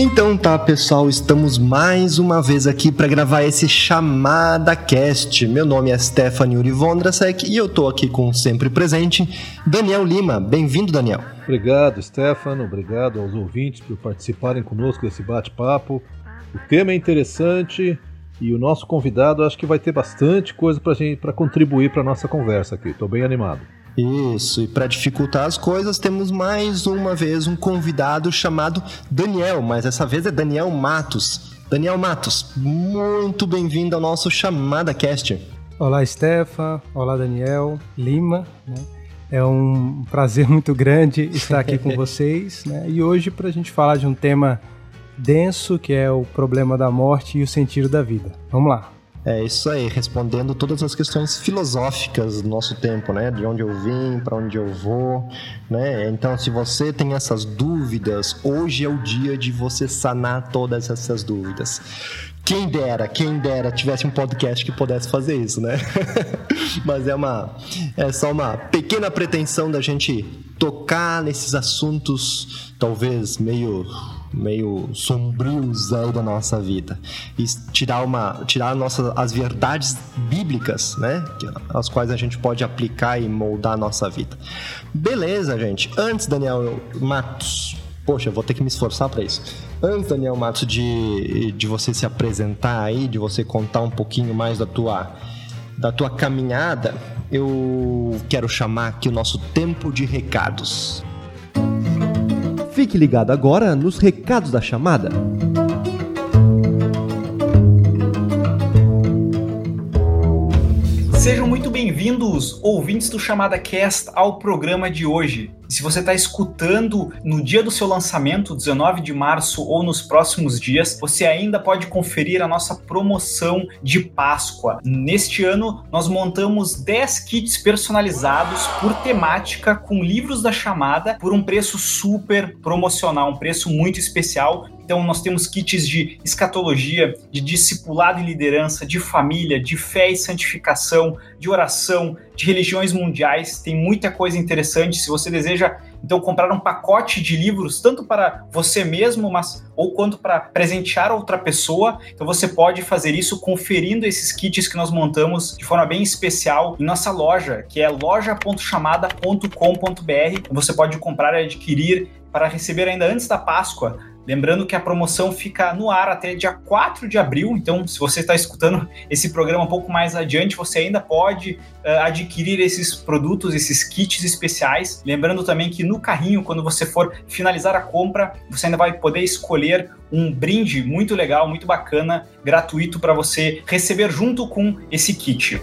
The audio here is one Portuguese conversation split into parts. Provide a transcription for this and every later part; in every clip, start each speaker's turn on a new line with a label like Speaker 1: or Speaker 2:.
Speaker 1: Então tá, pessoal, estamos mais uma vez aqui para gravar esse chamada cast. Meu nome é Stephanie Urivondrasek e eu tô aqui com sempre presente Daniel Lima. Bem-vindo, Daniel.
Speaker 2: Obrigado, Stefano. Obrigado aos ouvintes por participarem conosco desse bate-papo. O tema é interessante e o nosso convidado acho que vai ter bastante coisa para gente para contribuir para nossa conversa aqui. Estou bem animado.
Speaker 1: Isso, e para dificultar as coisas, temos mais uma vez um convidado chamado Daniel, mas dessa vez é Daniel Matos. Daniel Matos, muito bem-vindo ao nosso Chamada Cast.
Speaker 3: Olá, Stefan. Olá, Daniel Lima. Né? É um prazer muito grande estar aqui com vocês. Né? E hoje, para a gente falar de um tema denso, que é o problema da morte e o sentido da vida. Vamos lá.
Speaker 1: É isso aí, respondendo todas as questões filosóficas do nosso tempo, né? De onde eu vim, para onde eu vou, né? Então, se você tem essas dúvidas, hoje é o dia de você sanar todas essas dúvidas. Quem dera, quem dera tivesse um podcast que pudesse fazer isso, né? Mas é uma é só uma pequena pretensão da gente tocar nesses assuntos talvez meio meio sombrios aí da nossa vida e tirar uma tirar nossas as verdades bíblicas, né, as quais a gente pode aplicar e moldar a nossa vida. Beleza, gente. Antes Daniel Matos, poxa, vou ter que me esforçar para isso. Antes Daniel Matos de de você se apresentar aí, de você contar um pouquinho mais da tua da tua caminhada, eu quero chamar aqui o nosso tempo de recados.
Speaker 4: Fique ligado agora nos recados da chamada.
Speaker 5: Sejam muito bem-vindos, ouvintes do Chamada Cast, ao programa de hoje. Se você está escutando no dia do seu lançamento, 19 de março ou nos próximos dias, você ainda pode conferir a nossa promoção de Páscoa. Neste ano, nós montamos 10 kits personalizados por temática com livros da chamada por um preço super promocional, um preço muito especial. Então, nós temos kits de escatologia, de discipulado e liderança, de família, de fé e santificação, de oração, de religiões mundiais. Tem muita coisa interessante. Se você deseja então comprar um pacote de livros tanto para você mesmo, mas ou quanto para presentear outra pessoa, então você pode fazer isso conferindo esses kits que nós montamos de forma bem especial em nossa loja, que é loja.chamada.com.br. Você pode comprar e adquirir para receber ainda antes da Páscoa Lembrando que a promoção fica no ar até dia 4 de abril, então se você está escutando esse programa um pouco mais adiante, você ainda pode uh, adquirir esses produtos, esses kits especiais. Lembrando também que no carrinho, quando você for finalizar a compra, você ainda vai poder escolher um brinde muito legal, muito bacana, gratuito para você receber junto com esse kit.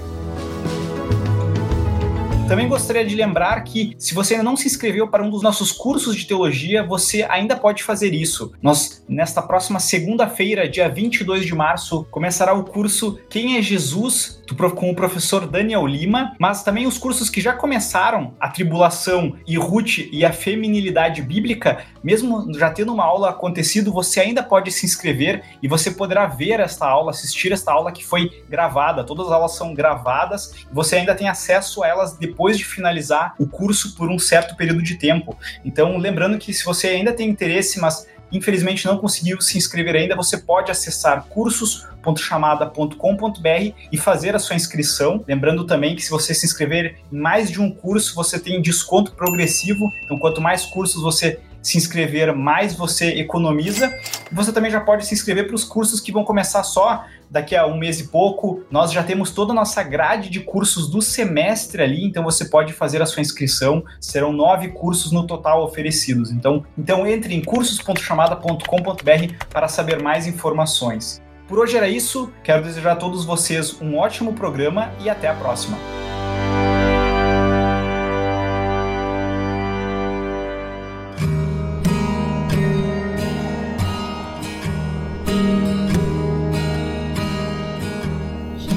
Speaker 5: Também gostaria de lembrar que, se você ainda não se inscreveu para um dos nossos cursos de teologia, você ainda pode fazer isso. Nós, nesta próxima segunda-feira, dia 22 de março, começará o curso Quem é Jesus? com o professor Daniel Lima, mas também os cursos que já começaram, a tribulação e Ruth e a feminilidade bíblica, mesmo já tendo uma aula acontecido, você ainda pode se inscrever e você poderá ver esta aula, assistir esta aula que foi gravada. Todas as aulas são gravadas, você ainda tem acesso a elas depois de finalizar o curso por um certo período de tempo. Então, lembrando que se você ainda tem interesse, mas infelizmente não conseguiu se inscrever ainda, você pode acessar cursos.chamada.com.br e fazer a sua inscrição. Lembrando também que se você se inscrever em mais de um curso, você tem desconto progressivo. Então, quanto mais cursos você se inscrever, mais você economiza. Você também já pode se inscrever para os cursos que vão começar só daqui a um mês e pouco. Nós já temos toda a nossa grade de cursos do semestre ali, então você pode fazer a sua inscrição. Serão nove cursos no total oferecidos. Então, então entre em cursos.chamada.com.br para saber mais informações. Por hoje era isso. Quero desejar a todos vocês um ótimo programa e até a próxima.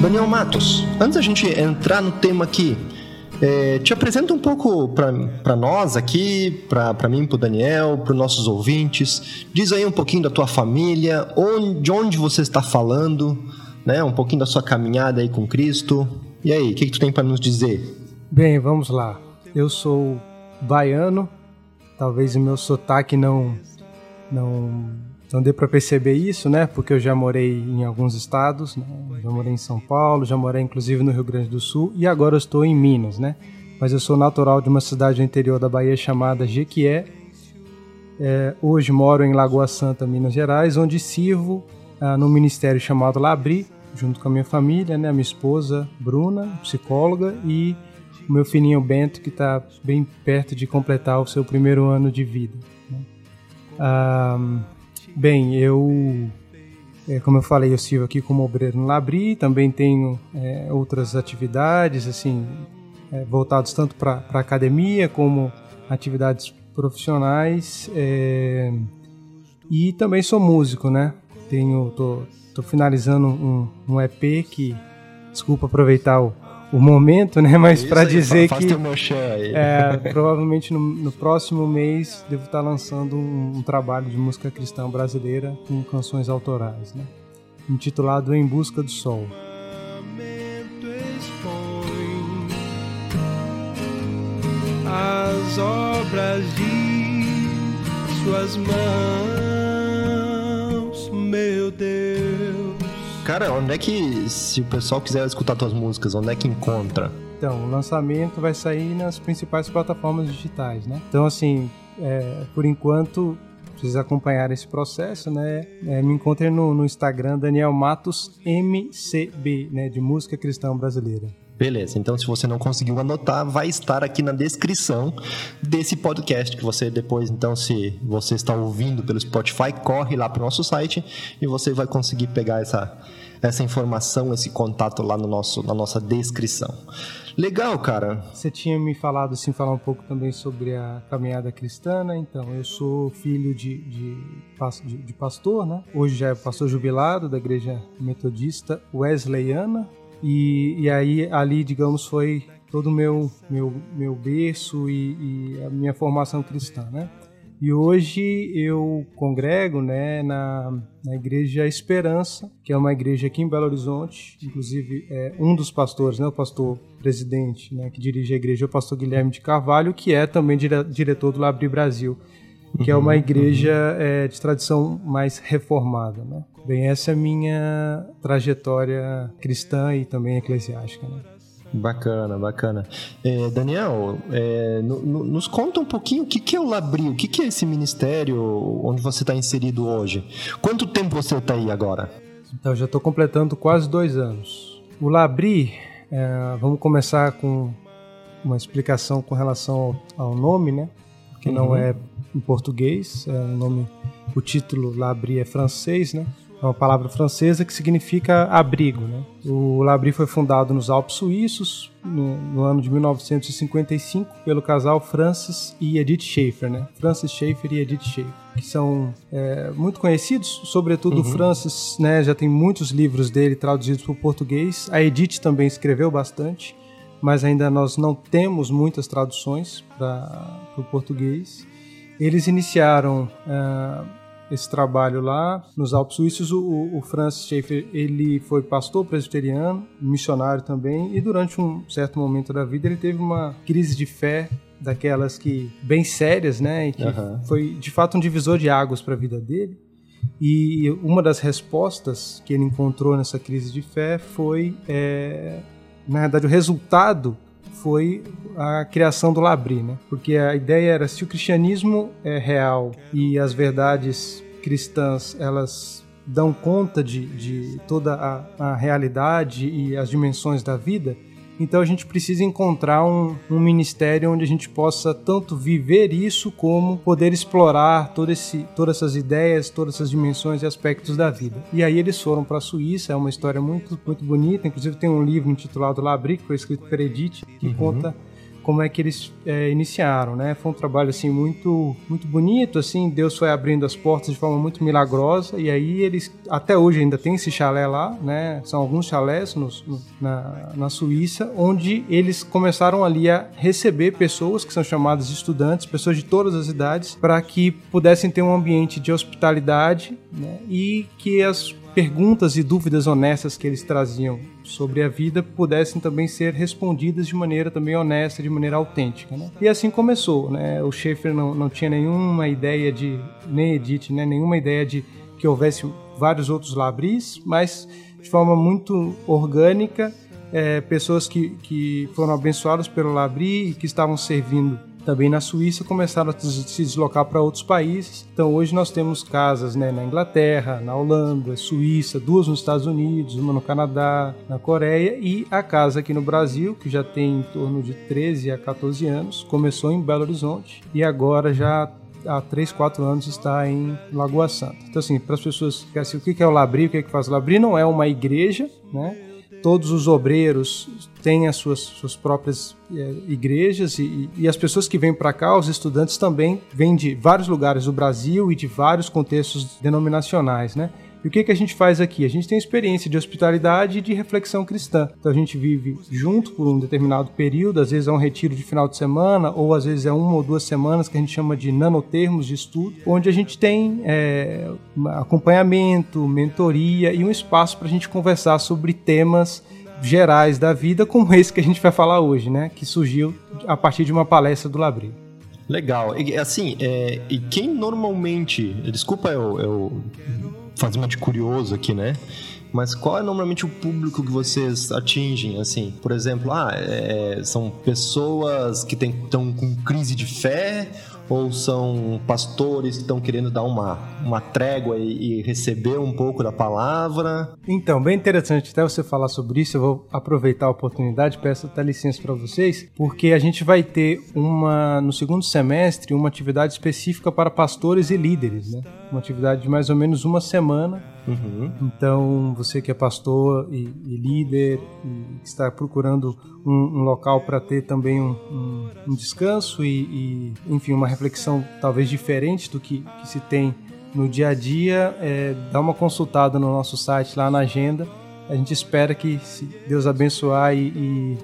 Speaker 1: Daniel Matos, antes da gente entrar no tema aqui, é, te apresenta um pouco para nós aqui, para mim, para o Daniel, para os nossos ouvintes. Diz aí um pouquinho da tua família, onde, de onde você está falando, né? Um pouquinho da sua caminhada aí com Cristo. E aí, o que, que tu tem para nos dizer?
Speaker 3: Bem, vamos lá. Eu sou baiano, talvez o meu sotaque não não não dê para perceber isso, né? Porque eu já morei em alguns estados, né? já morei em São Paulo, já morei inclusive no Rio Grande do Sul e agora estou em Minas, né? Mas eu sou natural de uma cidade no interior da Bahia chamada Jequié. É, hoje moro em Lagoa Santa, Minas Gerais, onde sirvo ah, ministério chamado Labri, junto com a minha família, né? A minha esposa Bruna, psicóloga, e o meu filhinho Bento, que está bem perto de completar o seu primeiro ano de vida. Né? Ah, Bem, eu, é, como eu falei, eu sirvo aqui como obreiro no Labri, também tenho é, outras atividades, assim, é, voltados tanto para a academia como atividades profissionais. É, e também sou músico, né? Tenho, tô, tô finalizando um, um EP que, desculpa aproveitar o, o momento, né? Mas para dizer
Speaker 1: faz
Speaker 3: que
Speaker 1: é,
Speaker 3: provavelmente no, no, próximo mês devo estar lançando um, um, trabalho de música cristã brasileira com canções autorais, né? Intitulado Em Busca do Sol.
Speaker 6: As obras de suas mãos, meu Deus
Speaker 1: Cara, onde é que, se o pessoal quiser escutar tuas músicas, onde é que encontra?
Speaker 3: Então, o lançamento vai sair nas principais plataformas digitais, né? Então, assim, é, por enquanto, precisa acompanhar esse processo, né? É, me encontrem no, no, Instagram Daniel Matos MCB, né? De música cristã brasileira.
Speaker 1: Beleza, então se você não conseguiu anotar, vai estar aqui na descrição desse podcast que você depois, então, se você está ouvindo pelo Spotify, corre lá para o nosso site e você vai conseguir pegar essa, essa informação, esse contato lá no nosso, na nossa descrição. Legal, cara.
Speaker 3: Você tinha me falado, assim, falar um pouco também sobre a caminhada cristã, né? Então, eu sou filho de, de, de, de pastor, né? Hoje já é pastor jubilado da igreja metodista wesleyana, e, e aí ali, digamos, foi todo o meu, meu, meu berço e, e, a minha formação cristã, né? E hoje eu congrego né, na, na Igreja Esperança, que é uma igreja aqui em Belo Horizonte. Inclusive, é um dos pastores, né, o pastor presidente né, que dirige a igreja, é o pastor Guilherme de Carvalho, que é também dire, diretor do Labri Brasil, que é uma uhum, igreja uhum. é, de tradição mais reformada. Né? Bem, essa é a minha trajetória cristã e também eclesiástica. Né?
Speaker 1: Bacana, bacana. É, Daniel, é, no, no, nos conta um pouquinho o que, que é o Labri, o que, que é esse ministério onde você está inserido hoje. Quanto tempo você está aí agora?
Speaker 3: Então, já estou completando quase dois anos. O Labri, é, vamos começar com uma explicação com relação ao, ao nome, né? Que uhum. não é em português, é um nome, o título Labri é francês, né? É uma palavra francesa que significa abrigo. Né? O Labri foi fundado nos Alpes Suíços no, no, ano de 1955 pelo casal Francis e Edith Schaefer, né? Francis Schaefer e Edith Schaefer, que são é, muito conhecidos, sobretudo uhum. o Francis, né? Já tem muitos livros dele traduzidos para o português. A Edith também escreveu bastante, mas ainda nós não temos muitas traduções para o português. Eles iniciaram uh, esse trabalho lá nos Alpes Suíços. O, o, Francis Schaeffer ele foi pastor presbiteriano, missionário também, e durante um certo momento da vida ele teve uma crise de fé daquelas que bem sérias, né, e que uhum. foi de fato um divisor de águas para a vida dele. E uma das respostas que ele encontrou nessa crise de fé foi, é, na verdade, o resultado foi a criação do Labri, né? Porque a ideia era se o cristianismo é real e as verdades cristãs elas dão conta de, de toda a, a realidade e as dimensões da vida, então a gente precisa encontrar um, um, ministério onde a gente possa tanto viver isso como poder explorar todo esse, todas essas ideias, todas essas dimensões e aspectos da vida. E aí eles foram para a Suíça, é uma história muito, muito bonita. Inclusive tem um livro intitulado Labri, que foi escrito por Edith, que uhum. conta como é que eles é, iniciaram, né? Foi um trabalho assim muito muito bonito, assim, Deus foi abrindo as portas de forma muito milagrosa e aí eles até hoje ainda tem esse chalé lá, né? São alguns chalés no, na, na Suíça, onde eles começaram ali a receber pessoas que são chamadas de estudantes, pessoas de todas as idades, para que pudessem ter um ambiente de hospitalidade né? e que as perguntas e dúvidas honestas que eles traziam sobre a vida pudessem também ser respondidas de maneira também honesta, de maneira autêntica. Né? E assim começou. Né? O Schaefer não, não tinha nenhuma ideia de, nem Edith, né? nenhuma ideia de que houvesse vários outros labris, mas de forma muito orgânica, é, pessoas que, que foram abençoadas pelo labri e que estavam servindo também na Suíça começaram a se deslocar para outros países. Então hoje nós temos casas né, na Inglaterra, na Holanda, Suíça, duas nos Estados Unidos, uma no Canadá, na Coreia e a casa aqui no Brasil, que já tem em torno de 13 a 14 anos, começou em Belo Horizonte e agora já há 3, 4 anos está em Lagoa Santa. Então assim, para as pessoas que assim, o que é o Labri, o que é que faz o Labri, não é uma igreja, né? Todos os obreiros têm as suas, suas próprias é, igrejas e, e, as pessoas que vêm para cá, os estudantes também vêm de vários lugares do Brasil e de vários contextos denominacionais, né? E o que, que a gente faz aqui? A gente tem experiência de hospitalidade e de reflexão cristã. Então a gente vive junto por um determinado período, às vezes é um retiro de final de semana, ou às vezes é uma ou duas semanas que a gente chama de nanotermos de estudo, onde a gente tem é, acompanhamento, mentoria e um espaço para a gente conversar sobre temas gerais da vida, como esse que a gente vai falar hoje, né? Que surgiu a partir de uma palestra do Labri.
Speaker 1: Legal. E, assim, é, e quem normalmente. Desculpa eu, eu fazer uma de curioso aqui, né? Mas qual é normalmente o público que vocês atingem? Assim, por exemplo, ah, é, são pessoas que estão com crise de fé ou são pastores que estão querendo dar uma, uma trégua e, e, receber um pouco da palavra?
Speaker 3: Então, bem interessante até você falar sobre isso. Eu vou aproveitar a oportunidade, peço até licença para vocês, porque a gente vai ter uma no segundo semestre uma atividade específica para pastores e líderes, né? Uma atividade de mais ou menos uma semana Uhum. Então, você que é pastor e, e líder e está procurando um, um local para ter também um, um, um descanso e, e, enfim, uma reflexão talvez diferente do que, que se tem no dia a dia, é, dá uma consultada no nosso site lá na agenda. A gente espera que, se Deus abençoar e, e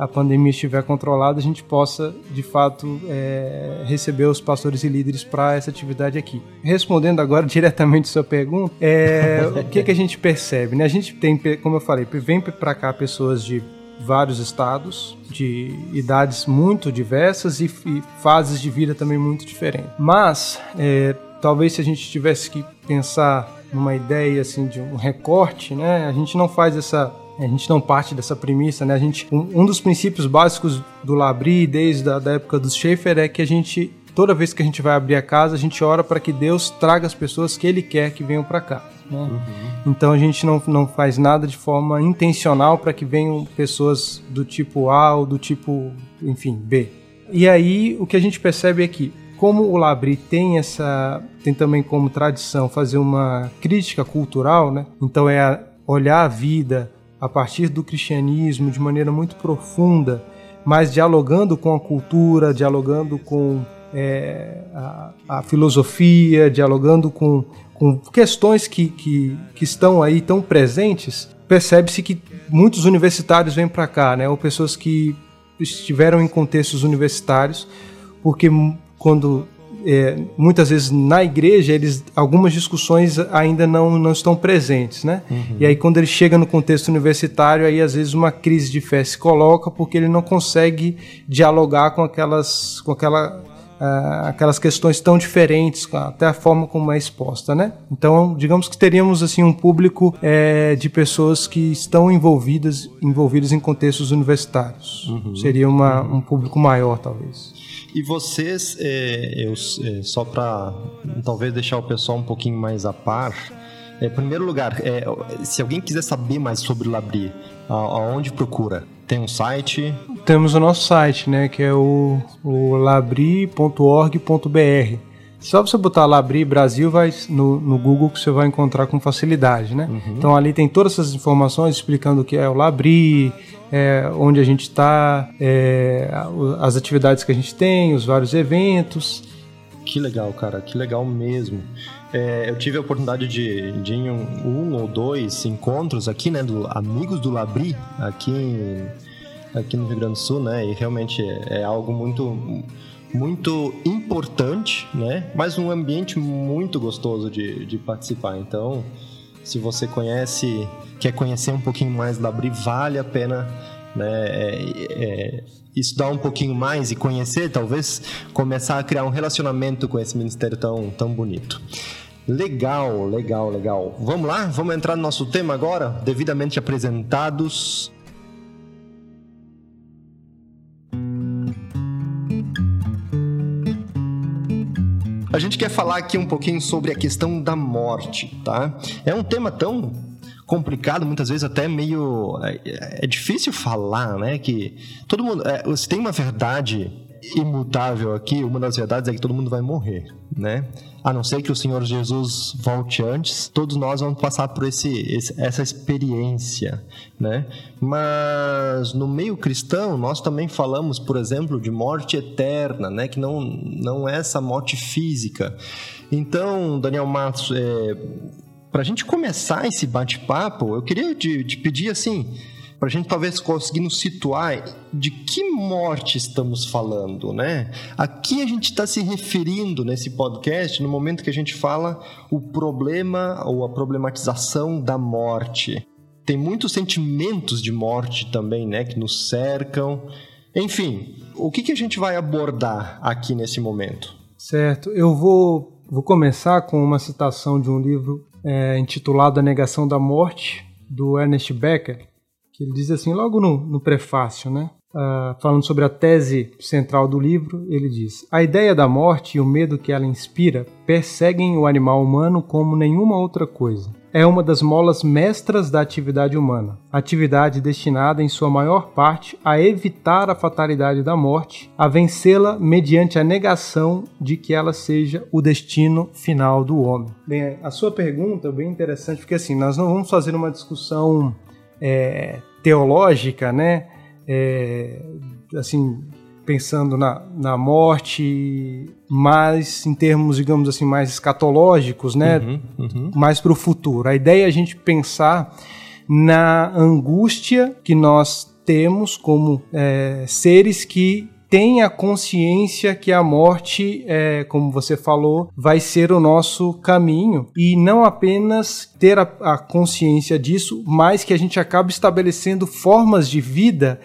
Speaker 3: a pandemia estiver controlada, a gente possa, de fato, é, receber os pastores e líderes para essa atividade aqui. Respondendo agora diretamente sua pergunta, é, o que, que a gente percebe? Né? A gente tem, como eu falei, vem para cá pessoas de vários estados, de idades muito diversas e, e, fases de vida também muito diferentes. Mas, é, talvez se a gente tivesse que pensar numa ideia assim de um recorte, né? A gente não faz essa a gente não parte dessa premissa, né? A gente, um, um dos princípios básicos do Labri, desde a da época dos Schaefer, é que a gente, toda vez que a gente vai abrir a casa, a gente ora para que Deus traga as pessoas que Ele quer que venham para cá. Né? Uhum. Então a gente não, não faz nada de forma intencional para que venham pessoas do tipo A ou do tipo, enfim, B. E aí o que a gente percebe é que como o Labri tem essa tem também como tradição fazer uma crítica cultural, né? Então é olhar a vida a partir do cristianismo de maneira muito profunda, mas dialogando com a cultura, dialogando com é, a, a, filosofia, dialogando com, com questões que, que, que estão aí tão presentes, percebe-se que muitos universitários vêm para cá, né? ou pessoas que estiveram em contextos universitários, porque quando é, muitas vezes na igreja eles algumas discussões ainda não, não estão presentes, né? Uhum. E aí quando ele chega no contexto universitário, aí às vezes uma crise de fé se coloca porque ele não consegue dialogar com aquelas com aquela Uh, aquelas questões tão diferentes, até a forma como é exposta, né? Então, digamos que teríamos assim um público é, de pessoas que estão envolvidas, envolvidas em contextos universitários. Uhum. Seria uma, um público maior, talvez.
Speaker 1: E vocês, é, eu, é, só para talvez deixar o pessoal um pouquinho mais a par, é, em primeiro lugar, é, se alguém quiser saber mais sobre o Labri, aonde procura? Tem um site?
Speaker 3: Temos o nosso site, né, que é o, o labri.org.br. Só você botar Labri Brasil vai no, no Google que você vai encontrar com facilidade, né?
Speaker 1: Uhum.
Speaker 3: Então ali tem todas essas informações explicando o que é o Labri, é, onde a gente está, é, as atividades que a gente tem, os vários eventos.
Speaker 1: Que legal, cara, que legal mesmo. É, eu tive a oportunidade de, de ir em um, um, ou dois encontros aqui, né, do Amigos do Labri, aqui, aqui no Rio Grande do Sul, né, e realmente é, é algo muito muito importante, né? Mas um ambiente muito gostoso de, de participar. Então, se você conhece, quer conhecer um pouquinho mais da Bri, vale a pena né, é, é, estudar um pouquinho mais e conhecer, talvez começar a criar um relacionamento com esse ministério tão, tão bonito. Legal, legal, legal. Vamos lá? Vamos entrar no nosso tema agora, devidamente apresentados. A gente quer falar aqui um pouquinho sobre a questão da morte, tá? É um tema tão complicado, muitas vezes até meio é, é difícil falar, né? Que todo mundo, é, você tem uma verdade imutável aqui, uma das verdades é que todo mundo vai morrer, né? A não ser que o Senhor Jesus volte antes, todos nós vamos passar por esse, esse, essa experiência, né? Mas no meio cristão, nós também falamos, por exemplo, de morte eterna, né? Que não, não é essa morte física. Então, Daniel Matos, é, para a gente começar esse bate-papo, eu queria te, te pedir assim para a gente talvez conseguir nos situar de que morte estamos falando, né? A que a gente está se referindo nesse podcast no momento que a gente fala o problema ou a problematização da morte. Tem muitos sentimentos de morte também, né, que nos cercam. Enfim, o que, que a gente vai abordar aqui nesse momento?
Speaker 3: Certo, eu vou, vou começar com uma citação de um livro é, intitulado A Negação da Morte, do Ernest Becker, ele diz assim, logo no, no prefácio, né? Uh, falando sobre a tese central do livro, ele diz: A ideia da morte e o medo que ela inspira perseguem o animal humano como nenhuma outra coisa. É uma das molas mestras da atividade humana, atividade destinada em sua maior parte a evitar a fatalidade da morte, a vencê-la mediante a negação de que ela seja o destino final do homem. Bem, a sua pergunta é bem interessante, porque assim, nós não vamos fazer uma discussão é, teológica, né? É, assim, pensando na, na morte, mas em termos, digamos assim, mais escatológicos, né? Uhum, uhum. Mais para o futuro. A ideia é a gente pensar na angústia que nós temos como é, seres que tenha consciência que a morte, é, como você falou, vai ser o nosso caminho. E não apenas ter a, a consciência disso, mas que a gente acaba estabelecendo formas de vida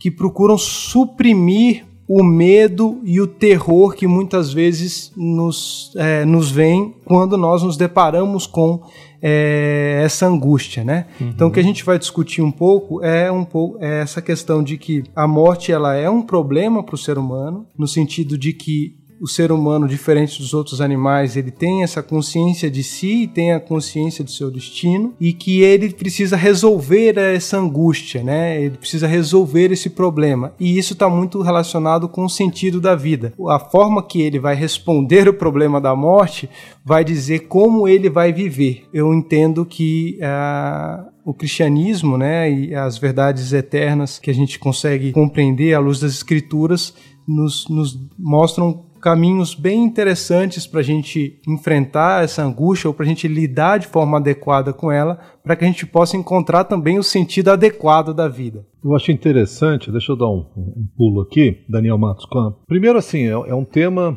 Speaker 3: que procuram suprimir o medo e o terror que muitas vezes nos, é, nos vem quando nós nos deparamos com é, essa angústia, né? Uhum. Então o que a gente vai discutir um pouco é um pouco é essa questão de que a morte ela é um problema para o ser humano no sentido de que o ser humano, diferente dos outros animais, ele tem essa consciência de si, tem a consciência do seu destino e que ele precisa resolver essa angústia, né? Ele precisa resolver esse problema. E isso está muito relacionado com o sentido da vida. A forma que ele vai responder o problema da morte vai dizer como ele vai viver. Eu entendo que uh, o cristianismo, né, e as verdades eternas que a gente consegue compreender à luz das escrituras nos, nos mostram caminhos bem interessantes para a gente enfrentar essa angústia ou para a gente lidar de forma adequada com ela, para que a gente possa encontrar também o sentido adequado da vida.
Speaker 2: Eu acho interessante, deixa eu dar um, um pulo aqui, Daniel Matos Campos. Primeiro, assim, é, é um tema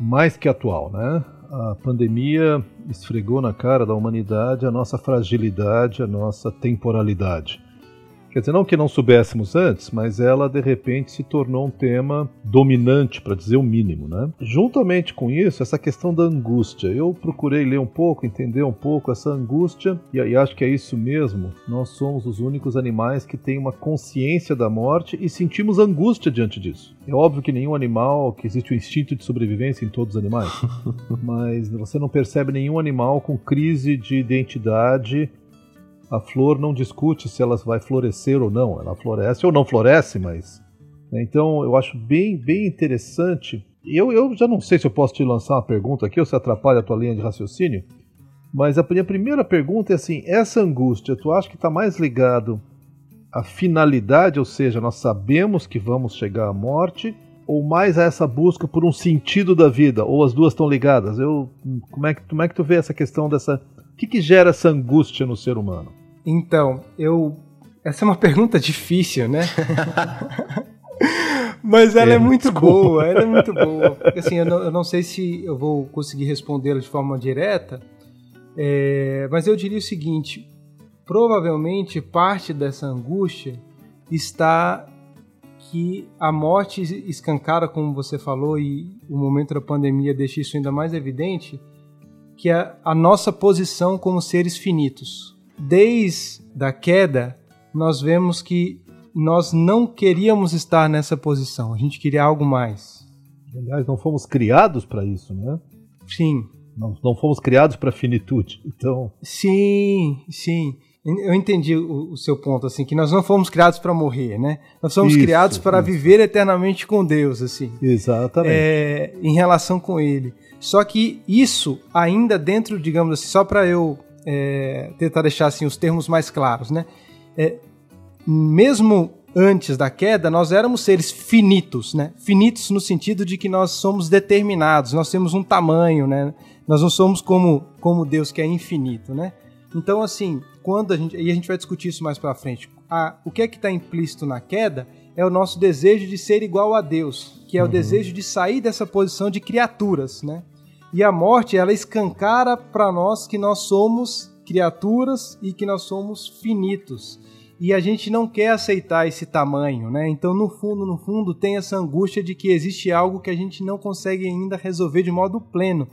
Speaker 2: mais que atual, né? A pandemia esfregou na cara da humanidade a nossa fragilidade, a nossa temporalidade. Quer dizer, não que não soubéssemos antes, mas ela de repente se tornou um tema dominante, para dizer o mínimo, né? Juntamente com isso, essa questão da angústia. Eu procurei ler um pouco, entender um pouco essa angústia, e aí acho que é isso mesmo. Nós somos os únicos animais que têm uma consciência da morte e sentimos angústia diante disso. É óbvio que nenhum animal, que existe o instinto de sobrevivência em todos os animais, mas você não percebe nenhum animal com crise de identidade a flor não discute se ela vai florescer ou não. Ela floresce ou não floresce, mas. Né? Então eu acho bem, bem interessante Eu, eu já não sei se eu posso te lançar uma pergunta aqui ou se atrapalha a tua linha de raciocínio, mas a minha primeira pergunta é assim: essa angústia, tu acha que está mais ligado à finalidade, ou seja, nós sabemos que vamos chegar à morte, ou mais a essa busca por um sentido da vida, ou as duas estão ligadas? Eu, como, é que, como é que tu vê essa questão dessa. O que, que gera essa angústia no ser humano?
Speaker 3: Então, eu. Essa é uma pergunta difícil, né? Mas ela é, é muito desculpa. boa, ela é muito boa. Assim, eu não, eu não sei se eu vou conseguir respondê-la de forma direta, é, mas eu diria o seguinte: provavelmente parte dessa angústia está que a morte escancara, como você falou, e o momento da pandemia deixa isso ainda mais evidente, que é a nossa posição como seres finitos. Desde a queda, nós vemos que nós não queríamos estar nessa posição, a gente queria algo mais.
Speaker 2: Aliás, não fomos criados para isso, né?
Speaker 3: Sim.
Speaker 2: Não, não fomos criados para finitude, então.
Speaker 3: Sim, sim. Eu entendi o, o, seu ponto, assim, que nós não fomos criados para morrer, né? Nós fomos isso, criados para viver eternamente com Deus, assim.
Speaker 2: Exatamente.
Speaker 3: É, em relação com Ele. Só que isso ainda dentro, digamos assim, só para eu é, tentar deixar assim os termos mais claros, né? É, mesmo antes da queda, nós éramos seres finitos, né? Finitos no sentido de que nós somos determinados, nós temos um tamanho, né? Nós não somos como, como Deus que é infinito, né? Então, assim, quando a gente. E a gente vai discutir isso mais pra frente. A, o que é que está implícito na queda é o nosso desejo de ser igual a Deus, que é o uhum. desejo de sair dessa posição de criaturas, né? E a morte, ela escancara para nós que nós somos criaturas e que nós somos finitos. E a gente não quer aceitar esse tamanho, né? Então, no fundo, no fundo, tem essa angústia de que existe algo que a gente não consegue ainda resolver de modo pleno.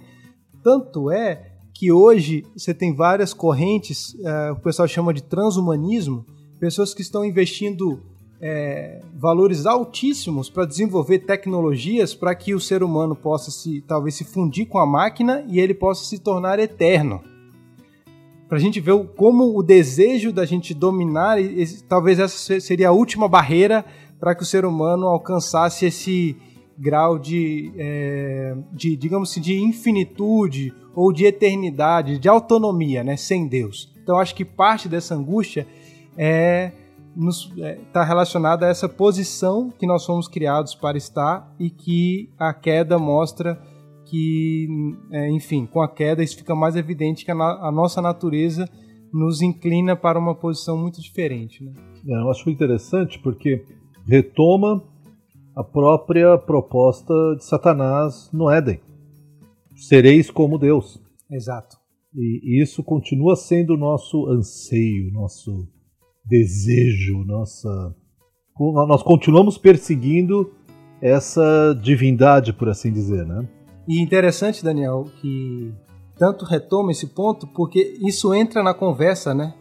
Speaker 3: Tanto é que hoje você tem várias correntes, uh, o pessoal chama de transhumanismo, pessoas que estão investindo é, valores altíssimos para desenvolver tecnologias para que o ser humano possa se talvez se fundir com a máquina e ele possa se tornar eterno. Para a gente ver como o desejo da gente dominar, talvez essa seria a última barreira para que o ser humano alcançasse esse grau de, é, de, digamos assim, de infinitude ou de eternidade, de autonomia, né, sem Deus. Então acho que parte dessa angústia é está é, tá relacionada a essa posição que nós fomos criados para estar e que a queda mostra que, é, enfim, com a queda isso fica mais evidente que a, a, nossa natureza nos inclina para uma posição muito diferente. Né?
Speaker 2: É, eu acho interessante porque retoma a própria proposta de Satanás no Éden. Sereis como Deus.
Speaker 3: Exato.
Speaker 2: E isso continua sendo o nosso anseio, nosso desejo, nossa. Nós continuamos perseguindo essa divindade, por assim dizer, né?
Speaker 3: E interessante, Daniel, que tanto retoma esse ponto, porque isso entra na conversa, né?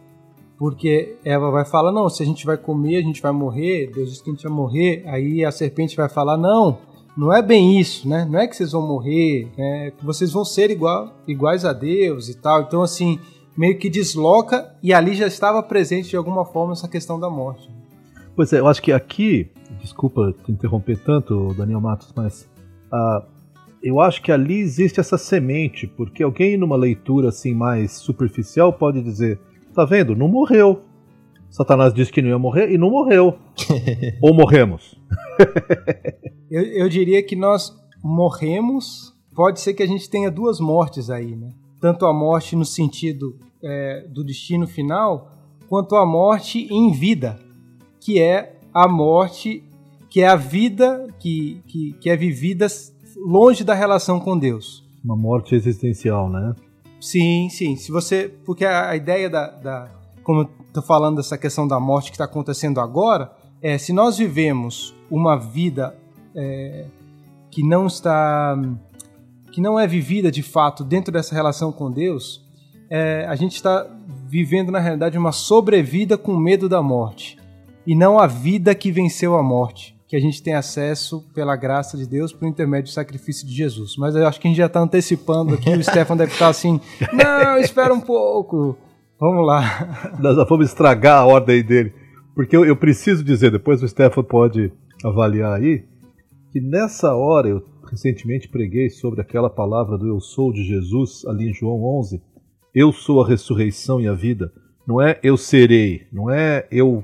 Speaker 3: Porque Eva vai falar: não, se a gente vai comer, a gente vai morrer, Deus disse que a gente vai morrer. Aí a serpente vai falar: não, não é bem isso, né? Não é que vocês vão morrer, é que vocês vão ser igual, iguais a Deus e tal. Então, assim, meio que desloca e ali já estava presente de alguma forma essa questão da morte.
Speaker 2: Pois é, eu acho que aqui, desculpa te interromper tanto, Daniel Matos, mas uh, eu acho que ali existe essa semente, porque alguém numa leitura assim mais superficial pode dizer Tá vendo? Não morreu. Satanás disse que não ia morrer e não morreu. Ou morremos?
Speaker 3: eu, eu diria que nós morremos. Pode ser que a gente tenha duas mortes aí, né? Tanto a morte no sentido é, do destino final, quanto a morte em vida, que é a morte, que é a vida que, que, que é vivida longe da relação com Deus.
Speaker 2: Uma morte existencial, né?
Speaker 3: Sim, sim. Se você. Porque a, a ideia da, da. Como eu tô falando dessa questão da morte que está acontecendo agora, é se nós vivemos uma vida é, que não está. Que não é vivida de fato dentro dessa relação com Deus, é, a gente está vivendo, na realidade, uma sobrevida com medo da morte. E não a vida que venceu a morte que a gente tem acesso pela graça de Deus por intermédio do sacrifício de Jesus. Mas eu acho que a gente já está antecipando aqui, o Stefan deve estar assim, não, espera um pouco, vamos lá.
Speaker 2: Nós já vamos estragar a ordem dele, porque eu, eu preciso dizer, depois o Stefan pode avaliar aí, que nessa hora, eu, recentemente preguei sobre aquela palavra do eu sou de Jesus ali em João 11. Eu sou a ressurreição e a vida. Não é eu serei, não é eu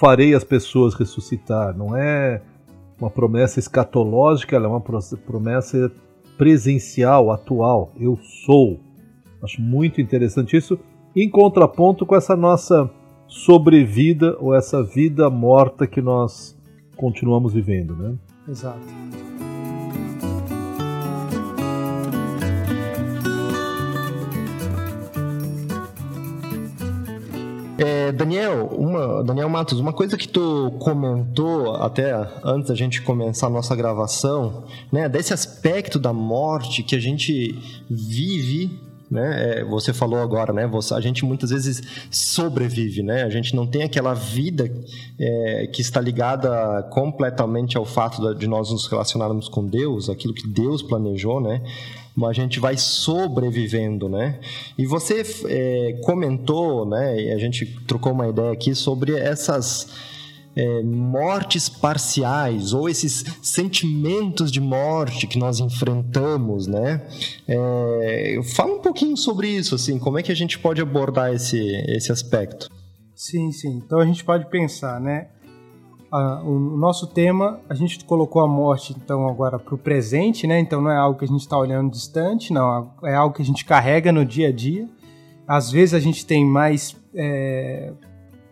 Speaker 2: farei as pessoas ressuscitar, não é uma promessa escatológica, ela é uma promessa presencial, atual. Eu sou. Acho muito interessante isso, em contraponto com essa nossa sobrevida ou essa vida morta que nós continuamos vivendo, né?
Speaker 3: Exato.
Speaker 1: É, Daniel, uma, Daniel Matos, uma coisa que tu comentou até antes da gente começar a nossa gravação, né, desse aspecto da morte que a gente vive né? É, você falou agora, né? Você, a gente muitas vezes sobrevive, né? A gente não tem aquela vida é, que está ligada completamente ao fato de nós nos relacionarmos com Deus, aquilo que Deus planejou, né? A gente vai sobrevivendo, né? E você é, comentou, né? A gente trocou uma ideia aqui sobre essas é, mortes parciais ou esses sentimentos de morte que nós enfrentamos, né? É, fala um pouquinho sobre isso, assim, como é que a gente pode abordar esse, esse aspecto?
Speaker 3: Sim, sim. Então a gente pode pensar, né? Ah, o nosso tema, a gente colocou a morte então agora para o presente, né? Então não é algo que a gente está olhando distante, não. É algo que a gente carrega no dia a dia. Às vezes a gente tem mais é,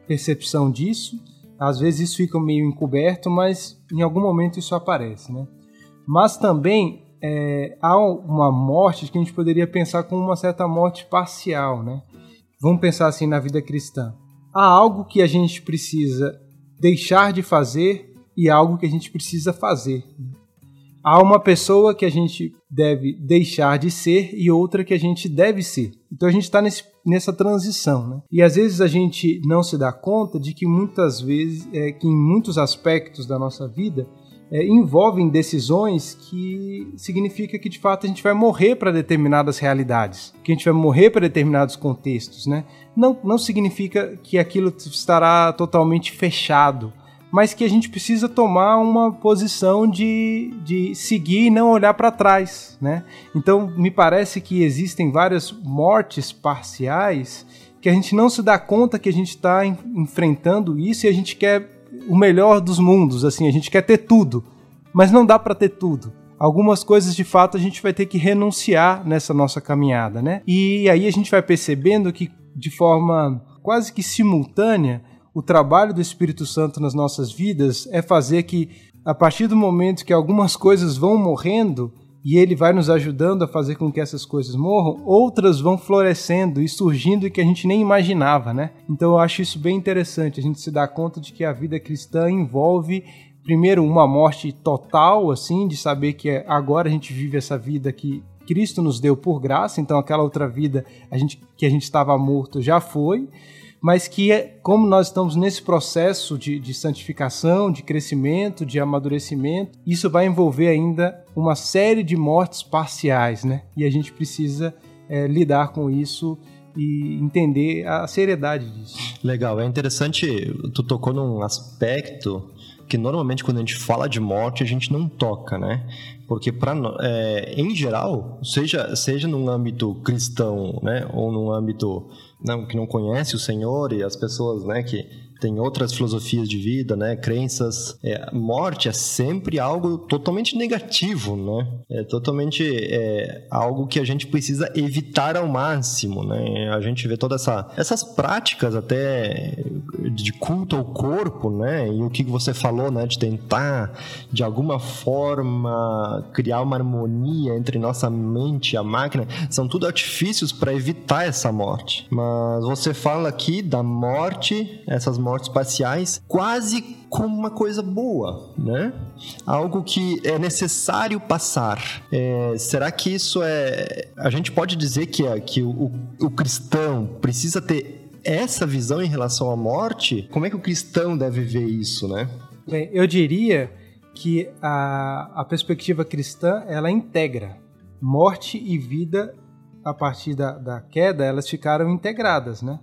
Speaker 3: percepção disso, às vezes isso fica meio encoberto, mas em algum momento isso aparece, né? Mas também é, há uma morte que a gente poderia pensar como uma certa morte parcial, né? Vamos pensar assim na vida cristã. Há algo que a gente precisa deixar de fazer e algo que a gente precisa fazer. Há uma pessoa que a gente deve deixar de ser e outra que a gente deve ser. Então a gente está nessa transição, né? E às vezes a gente não se dá conta de que muitas vezes, é, que em muitos aspectos da nossa vida é, envolvem decisões que significa que de fato a gente vai morrer para determinadas realidades, que a gente vai morrer para determinados contextos, né? Não, não significa que aquilo estará totalmente fechado mas que a gente precisa tomar uma posição de, de seguir e não olhar para trás, né? Então, me parece que existem várias mortes parciais que a gente não se dá conta que a gente está enfrentando isso e a gente quer o melhor dos mundos, assim, a gente quer ter tudo, mas não dá para ter tudo. Algumas coisas de fato a gente vai ter que renunciar nessa nossa caminhada, né? E aí a gente vai percebendo que de forma quase que simultânea o trabalho do Espírito Santo nas nossas vidas é fazer que, a partir do momento que algumas coisas vão morrendo, e ele vai nos ajudando a fazer com que essas coisas morram, outras vão florescendo e surgindo que a gente nem imaginava, né? Então eu acho isso bem interessante, a gente se dá conta de que a vida cristã envolve primeiro uma morte total, assim, de saber que agora a gente vive essa vida que Cristo nos deu por graça, então aquela outra vida a gente, que a gente estava morto já foi mas que, é, como nós estamos nesse processo de, de santificação, de crescimento, de amadurecimento, isso vai envolver ainda uma série de mortes parciais, né? E a gente precisa é, lidar com isso e entender a seriedade disso.
Speaker 1: Legal, é interessante, tu tocou num aspecto que normalmente quando a gente fala de morte a gente não toca, né? Porque para é, em geral, seja seja num âmbito cristão, né, ou num âmbito não, que não conhece o Senhor e as pessoas, né, que tem outras filosofias de vida, né, crenças. É, morte é sempre algo totalmente negativo, né? É totalmente é, algo que a gente precisa evitar ao máximo, né? A gente vê todas essa, essas práticas até de culto ao corpo, né? E o que você falou, né, de tentar de alguma forma criar uma harmonia entre nossa mente e a máquina, são tudo artifícios para evitar essa morte. Mas você fala aqui da morte, essas mortes parciais, quase como uma coisa boa, né? Algo que é necessário passar. É, será que isso é. A gente pode dizer que, é, que o, o cristão precisa ter essa visão em relação à morte? Como é que o cristão deve ver isso, né?
Speaker 3: Bem, eu diria que a, a perspectiva cristã ela integra morte e vida a partir da, da queda elas ficaram integradas, né?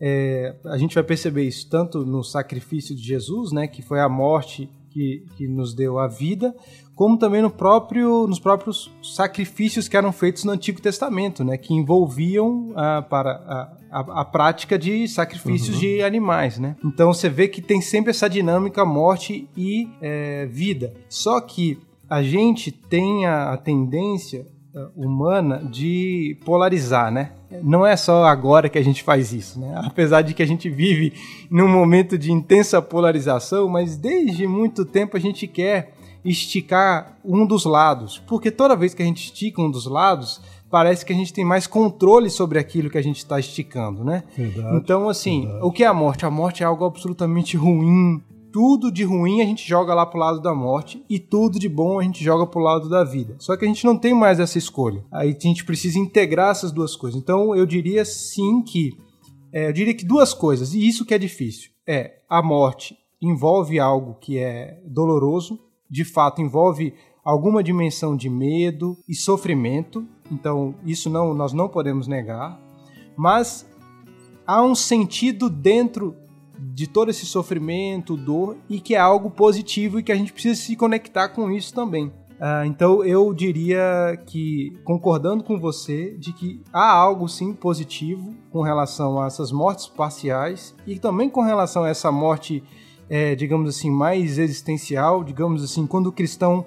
Speaker 3: É, a gente vai perceber isso tanto no sacrifício de Jesus, né, que foi a morte que, que nos deu a vida, como também no próprio, nos próprios sacrifícios que eram feitos no Antigo Testamento, né, que envolviam a, para a, a, a prática de sacrifícios uhum. de animais. Né? Então você vê que tem sempre essa dinâmica morte e é, vida. Só que a gente tem a, a tendência humana de polarizar, né? Não é só agora que a gente faz isso, né? Apesar de que a gente vive num momento de intensa polarização, mas desde muito tempo a gente quer esticar um dos lados, porque toda vez que a gente estica um dos lados, parece que a gente tem mais controle sobre aquilo que a gente está esticando, né? Verdade, então, assim, verdade. o que é a morte? A morte é algo absolutamente ruim, tudo de ruim a gente joga lá pro lado da morte e tudo de bom a gente joga pro lado da vida. Só que a gente não tem mais essa escolha. Aí a gente precisa integrar essas duas coisas. Então eu diria sim que é, eu diria que duas coisas e isso que é difícil é a morte envolve algo que é doloroso, de fato envolve alguma dimensão de medo e sofrimento. Então isso não nós não podemos negar, mas há um sentido dentro de todo esse sofrimento, dor, e que é algo positivo e que a gente precisa se conectar com isso também. Uh, então eu diria que, concordando com você, de que há algo sim positivo com relação a essas mortes parciais e também com relação a essa morte, é, digamos assim, mais existencial, digamos assim, quando o cristão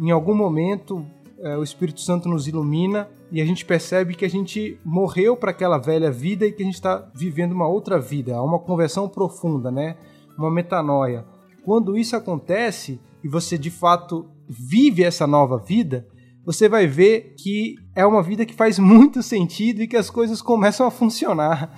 Speaker 3: em algum momento é, o Espírito Santo nos ilumina e a gente percebe que a gente morreu para aquela velha vida e que a gente está vivendo uma outra vida, há uma conversão profunda, né? Uma metanoia. Quando isso acontece e você de fato vive essa nova vida, você vai ver que é uma vida que faz muito sentido e que as coisas começam a funcionar.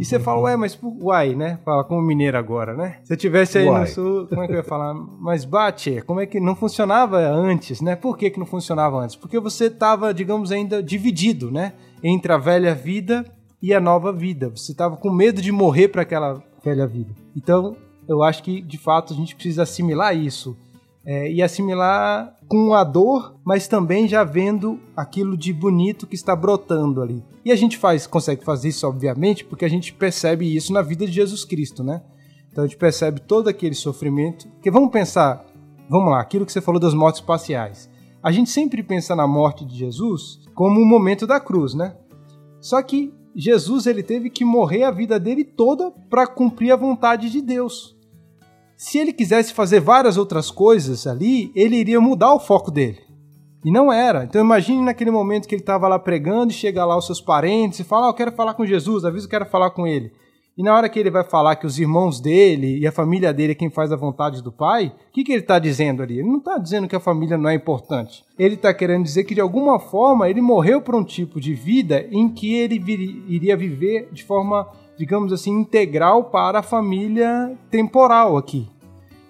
Speaker 3: e você fala, ué, mas uai, né? Fala como mineiro agora, né? Se eu tivesse aí uai. no sul, como é que eu ia falar? Mas bate, como é que não funcionava antes, né? Por que, que não funcionava antes? Porque você estava, digamos, ainda dividido, né? Entre a velha vida e a nova vida. Você estava com medo de morrer para aquela velha vida. Então, eu acho que de fato a gente precisa assimilar isso é, e assimilar com a dor, mas também já vendo aquilo de bonito que está brotando ali. E a gente faz, consegue fazer isso, obviamente, porque a gente percebe isso na vida de Jesus Cristo, né? Então a gente percebe todo aquele sofrimento. Que vamos pensar, vamos lá, aquilo que você falou das mortes parciais. A gente sempre pensa na morte de Jesus como um momento da cruz, né? Só que Jesus ele teve que morrer a vida dele toda para cumprir a vontade de Deus. Se ele quisesse fazer várias outras coisas ali, ele iria mudar o foco dele. E não era. Então imagine naquele momento que ele estava lá pregando e chega lá os seus parentes e fala: ah, Eu quero falar com Jesus, avisa que eu quero falar com ele. E na hora que ele vai falar que os irmãos dele e a família dele é quem faz a vontade do pai, o que, que ele está dizendo ali? Ele não está dizendo que a família não é importante. Ele está querendo dizer que de alguma forma ele morreu para um tipo de vida em que ele vir, iria viver de forma digamos assim, integral para a família temporal aqui.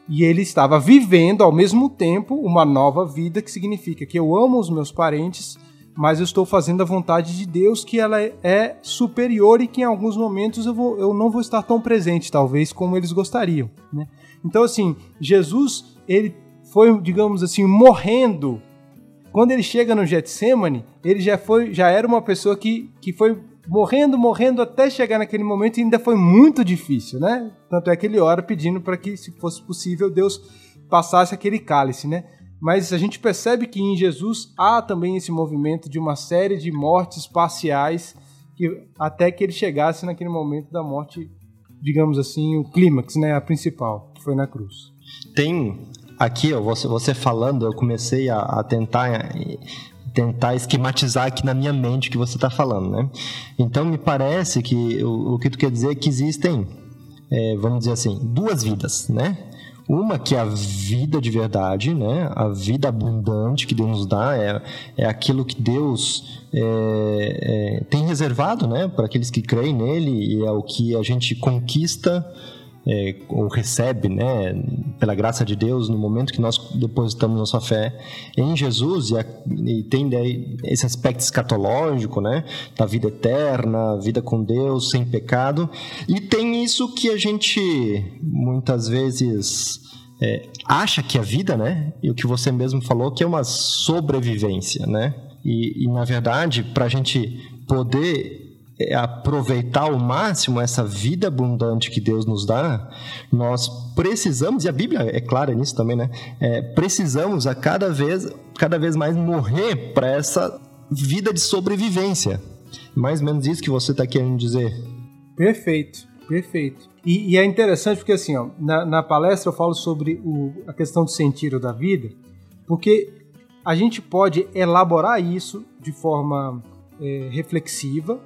Speaker 3: E ele estava vivendo ao mesmo tempo uma nova vida, que significa que eu amo os meus parentes, mas eu estou fazendo a vontade de Deus, que ela é superior e que em alguns momentos eu, vou, eu não vou estar tão presente, talvez, como eles gostariam. Né? Então, assim, Jesus, ele foi, digamos assim, morrendo. Quando ele chega no Getsemane, ele já, foi, já era uma pessoa que, que foi morrendo, morrendo até chegar naquele momento e ainda foi muito difícil, né? Tanto é que ele ora pedindo para que, se fosse possível, Deus passasse aquele cálice, né? Mas a gente percebe que em Jesus há também esse movimento de uma série de mortes parciais que até que ele chegasse naquele momento da morte, digamos assim, o clímax, né, a principal, que foi na cruz.
Speaker 1: Tem aqui, ó, você, você falando, eu comecei a, a tentar tentar esquematizar aqui na minha mente o que você está falando, né? Então me parece que o, o, que tu quer dizer é que existem, é, vamos dizer assim, duas vidas, né? Uma que é a vida de verdade, né? A vida abundante que Deus nos dá é, é aquilo que Deus é, é, tem reservado, né? Para aqueles que creem nele e é o que a gente conquista é, ou recebe, né, pela graça de Deus, no momento que nós depositamos nossa fé em Jesus e, a, e tem daí esse aspecto escatológico, né, da vida eterna, vida com Deus, sem pecado, e tem isso que a gente muitas vezes é, acha que é vida, né, e o que você mesmo falou que é uma sobrevivência, né, e, e na verdade, para a gente poder aproveitar ao máximo essa vida abundante que Deus nos dá, nós precisamos, e a Bíblia é clara nisso também, né? É, precisamos a cada vez, cada vez mais morrer para essa vida de sobrevivência. Mais ou menos isso que você está querendo dizer.
Speaker 3: Perfeito, perfeito. E, e, é interessante porque, assim, ó, na, na palestra eu falo sobre o, a questão do sentido da vida, porque a gente pode elaborar isso de forma é, reflexiva,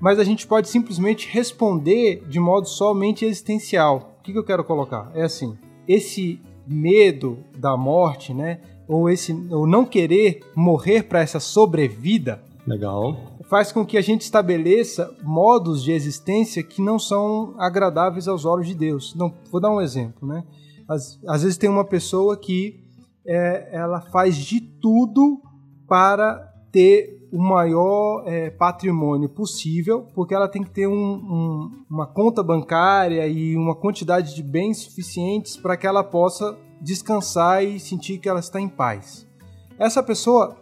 Speaker 3: mas a gente pode simplesmente responder de modo somente existencial. O que, que eu quero colocar? É assim: esse medo da morte, né? Ou esse ou não querer morrer para essa sobrevida.
Speaker 1: Legal.
Speaker 3: Faz com que a gente estabeleça modos de existência que não são agradáveis aos olhos de Deus. Não, vou dar um exemplo, né? Às, às vezes tem uma pessoa que é, ela faz de tudo para ter o maior é, patrimônio possível, porque ela tem que ter um, um, uma conta bancária e uma quantidade de bens suficientes para que ela possa descansar e sentir que ela está em paz. Essa pessoa,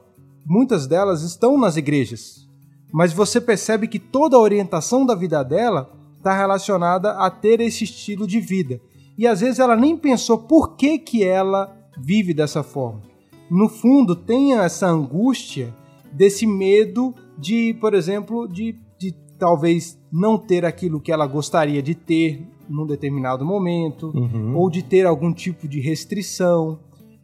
Speaker 3: muitas delas estão nas igrejas, mas você percebe que toda a orientação da vida dela está relacionada a ter esse estilo de vida. E às vezes ela nem pensou por que, que ela vive dessa forma. No fundo, tem essa angústia desse medo de, por exemplo, de, de talvez não ter aquilo que ela gostaria de ter num determinado momento, uhum. ou de ter algum tipo de restrição,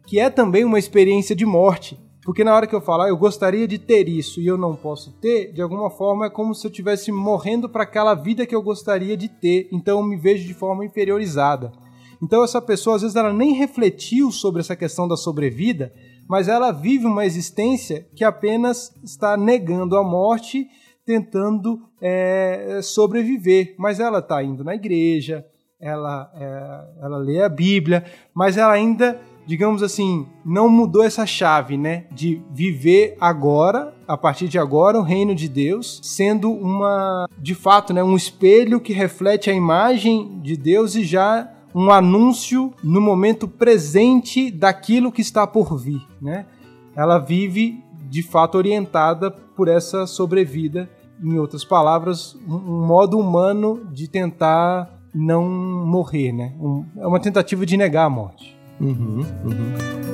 Speaker 3: que é também uma experiência de morte. Porque na hora que eu falar, ah, eu gostaria de ter isso e eu não posso ter, de alguma forma é como se eu estivesse morrendo para aquela vida que eu gostaria de ter. Então eu me vejo de forma inferiorizada. Então essa pessoa às vezes ela nem refletiu sobre essa questão da sobrevida, mas ela vive uma existência que apenas está negando a morte, tentando é, sobreviver. Mas ela está indo na igreja, ela, é, ela lê a Bíblia, mas ela ainda, digamos assim, não mudou essa chave, né? De viver agora, a partir de agora, o reino de Deus, sendo uma, de fato, né, um espelho que reflete a imagem de Deus e já um anúncio no momento presente daquilo que está por vir, né? Ela vive de fato orientada por essa sobrevida, em outras palavras, um modo humano de tentar não morrer, né? Um, é uma tentativa de negar a morte.
Speaker 1: Uhum, uhum.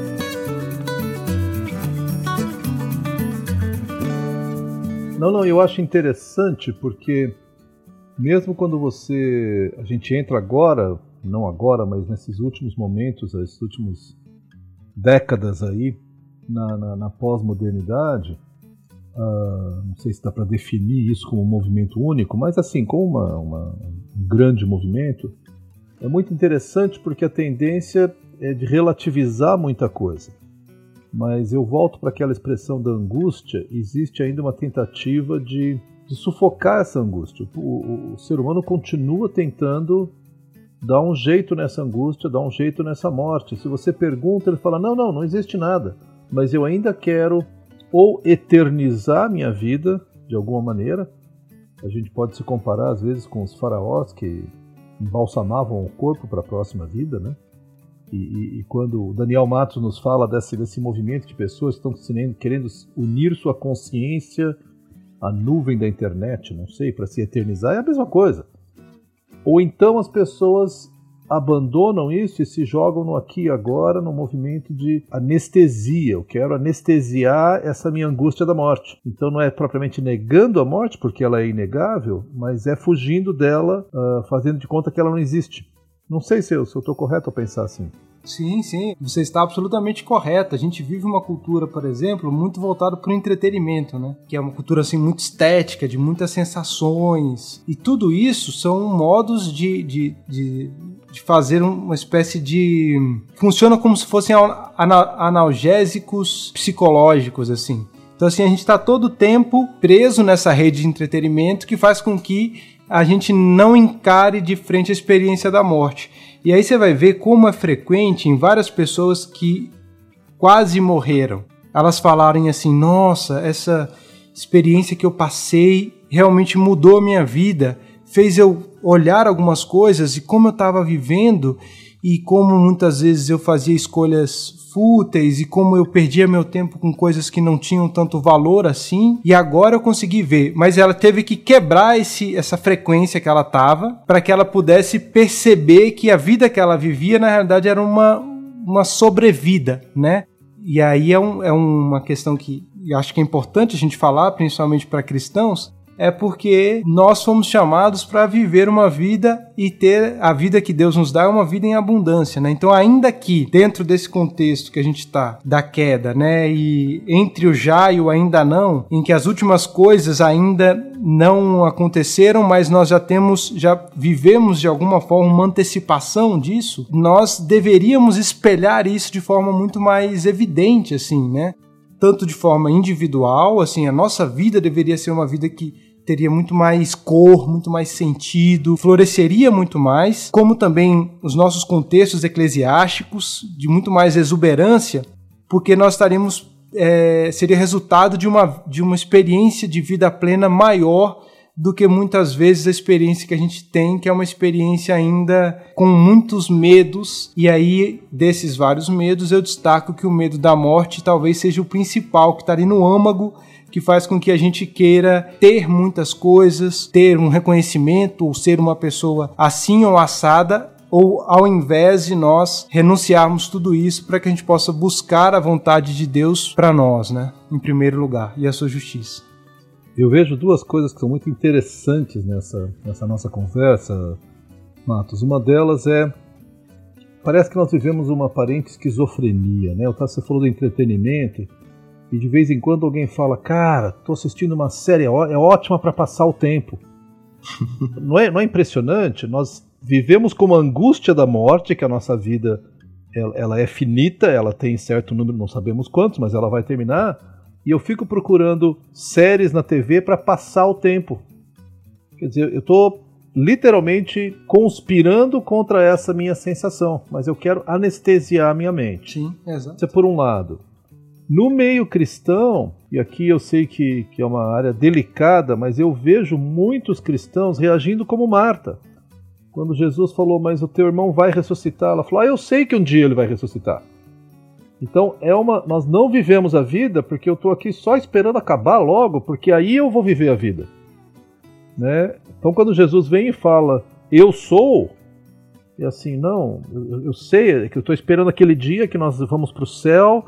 Speaker 2: Não, não, eu acho interessante porque mesmo quando você a gente entra agora não agora, mas nesses últimos momentos, essas últimas décadas aí, na, na, na pós-modernidade, uh, não sei se dá para definir isso como um movimento único, mas assim, como uma, uma, um grande movimento, é muito interessante porque a tendência é de relativizar muita coisa. Mas eu volto para aquela expressão da angústia, existe ainda uma tentativa de, de sufocar essa angústia. O, o, o ser humano continua tentando dá um jeito nessa angústia, dá um jeito nessa morte. Se você pergunta, ele fala: não, não, não existe nada, mas eu ainda quero ou eternizar minha vida de alguma maneira. A gente pode se comparar às vezes com os faraós que embalsamavam o corpo para a próxima vida, né? E, e, e, quando Daniel Matos nos fala desse, desse movimento de pessoas que estão querendo unir sua consciência à nuvem da internet, não sei, para se eternizar, é a mesma coisa. Ou então as pessoas abandonam isso e se jogam no aqui e agora no movimento de anestesia. Eu quero anestesiar essa minha angústia da morte. Então não é propriamente negando a morte, porque ela é inegável, mas é fugindo dela, uh, fazendo de conta que ela não existe. Não sei se eu estou correto a pensar assim.
Speaker 3: Sim, sim, você está absolutamente correto. A gente vive uma cultura, por exemplo, muito voltada para o entretenimento, né? Que é uma cultura assim muito estética, de muitas sensações. E tudo isso são modos de, de, de, de fazer uma espécie de. Funciona como se fossem analgésicos psicológicos, assim. Então, assim, a gente está todo o tempo preso nessa rede de entretenimento que faz com que a gente não encare de frente a experiência da morte. E aí você vai ver como é frequente em várias pessoas que quase morreram. Elas falarem assim: nossa, essa experiência que eu passei realmente mudou a minha vida, fez eu olhar algumas coisas e como eu estava vivendo e como muitas vezes eu fazia escolhas fúteis e como eu perdia meu tempo com coisas que não tinham tanto valor assim. E agora eu consegui ver, mas ela teve que quebrar esse, essa frequência que ela tava para que ela pudesse perceber que a vida que ela vivia na realidade era uma uma sobrevida, né? E aí é, um, é uma questão que acho que é importante a gente falar, principalmente para cristãos, é porque nós fomos chamados para viver uma vida e ter a vida que Deus nos dá é uma vida em abundância, né? Então, ainda que dentro desse contexto que a gente está da queda, né, e entre o já e o ainda não, em que as últimas coisas ainda não aconteceram, mas nós já temos, já vivemos de alguma forma uma antecipação disso, nós deveríamos espelhar isso de forma muito mais evidente, assim, né? Tanto de forma individual, assim, a nossa vida deveria ser uma vida que teria muito mais cor, muito mais sentido, floresceria muito mais, como também os nossos contextos eclesiásticos, de muito mais exuberância, porque nós estaríamos. É, seria resultado de uma, de uma experiência de vida plena maior do que muitas vezes a experiência que a gente tem, que é uma experiência ainda com muitos medos. E aí, desses vários medos, eu destaco que o medo da morte talvez seja o principal, que está ali no âmago que faz com que a gente queira ter muitas coisas, ter um reconhecimento ou ser uma pessoa assim ou assada, ou ao invés de nós renunciarmos tudo isso para que a gente possa buscar a vontade de Deus para nós, né? Em primeiro lugar, e a sua justiça.
Speaker 2: Eu vejo duas coisas que são muito interessantes nessa, nessa nossa conversa, Matos. Uma delas é parece que nós vivemos uma aparente esquizofrenia, né? Você falou do entretenimento e de vez em quando alguém fala, cara, tô assistindo uma série, é, é ótima para passar o tempo. não, é, não é impressionante? Nós vivemos com a angústia da morte, que a nossa vida ela, ela é finita, ela tem certo número, não sabemos quantos, mas ela vai terminar. E eu fico procurando séries na TV para passar o tempo. Quer dizer, eu estou literalmente conspirando contra essa minha sensação, mas eu quero anestesiar a minha mente.
Speaker 3: Sim, exato.
Speaker 2: Isso é por um lado. No meio cristão, e aqui eu sei que, que é uma área delicada, mas eu vejo muitos cristãos reagindo como Marta. Quando Jesus falou, mas o teu irmão vai ressuscitar, ela falou, ah, eu sei que um dia ele vai ressuscitar. Então é uma, nós não vivemos a vida porque eu estou aqui só esperando acabar logo, porque aí eu vou viver a vida. Né? Então quando Jesus vem e fala, eu sou, é assim, não, eu, eu sei que eu estou esperando aquele dia que nós vamos para o céu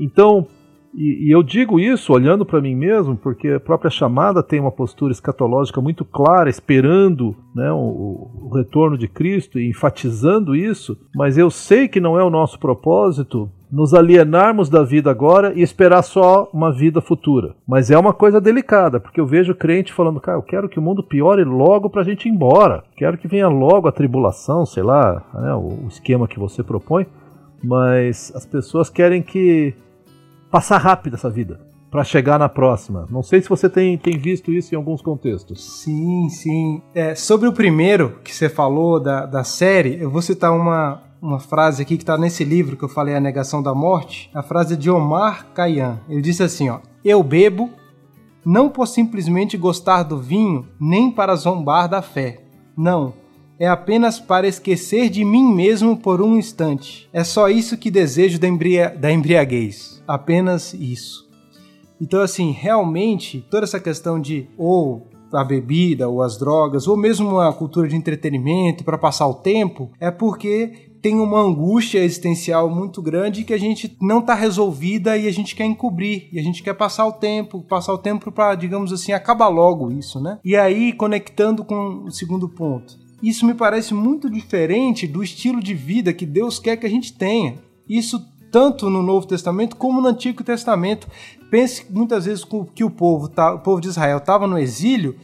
Speaker 2: então, e, e, eu digo isso olhando para mim mesmo, porque a própria chamada tem uma postura escatológica muito clara, esperando né, o, o, retorno de Cristo e enfatizando isso, mas eu sei que não é o nosso propósito nos alienarmos da vida agora e esperar só uma vida futura. Mas é uma coisa delicada, porque eu vejo crente falando, cara, eu quero que o mundo piore logo para a gente ir embora, quero que venha logo a tribulação, sei lá, né, o esquema que você propõe mas as pessoas querem que passar rápido essa vida para chegar na próxima. Não sei se você tem, tem visto isso em alguns contextos.
Speaker 3: Sim, sim. É, sobre o primeiro que você falou da, da série, eu vou citar uma, uma frase aqui que está nesse livro que eu falei, A Negação da Morte. A frase de Omar Khayyam. Ele disse assim: ó, Eu bebo não por simplesmente gostar do vinho, nem para zombar da fé. Não é apenas para esquecer de mim mesmo por um instante. É só isso que desejo da, embria da embriaguez. Apenas isso. Então, assim, realmente, toda essa questão de ou a bebida ou as drogas, ou mesmo a cultura de entretenimento para passar o tempo, é porque tem uma angústia existencial muito grande que a gente não está resolvida e a gente quer encobrir, e a gente quer passar o tempo, passar o tempo para, digamos assim, acabar logo isso, né? E aí, conectando com o segundo ponto, isso me parece muito diferente do estilo de vida que Deus quer que a gente tenha. Isso tanto no Novo Testamento como no Antigo Testamento. Pense muitas vezes que o povo, tá, o povo de Israel estava no exílio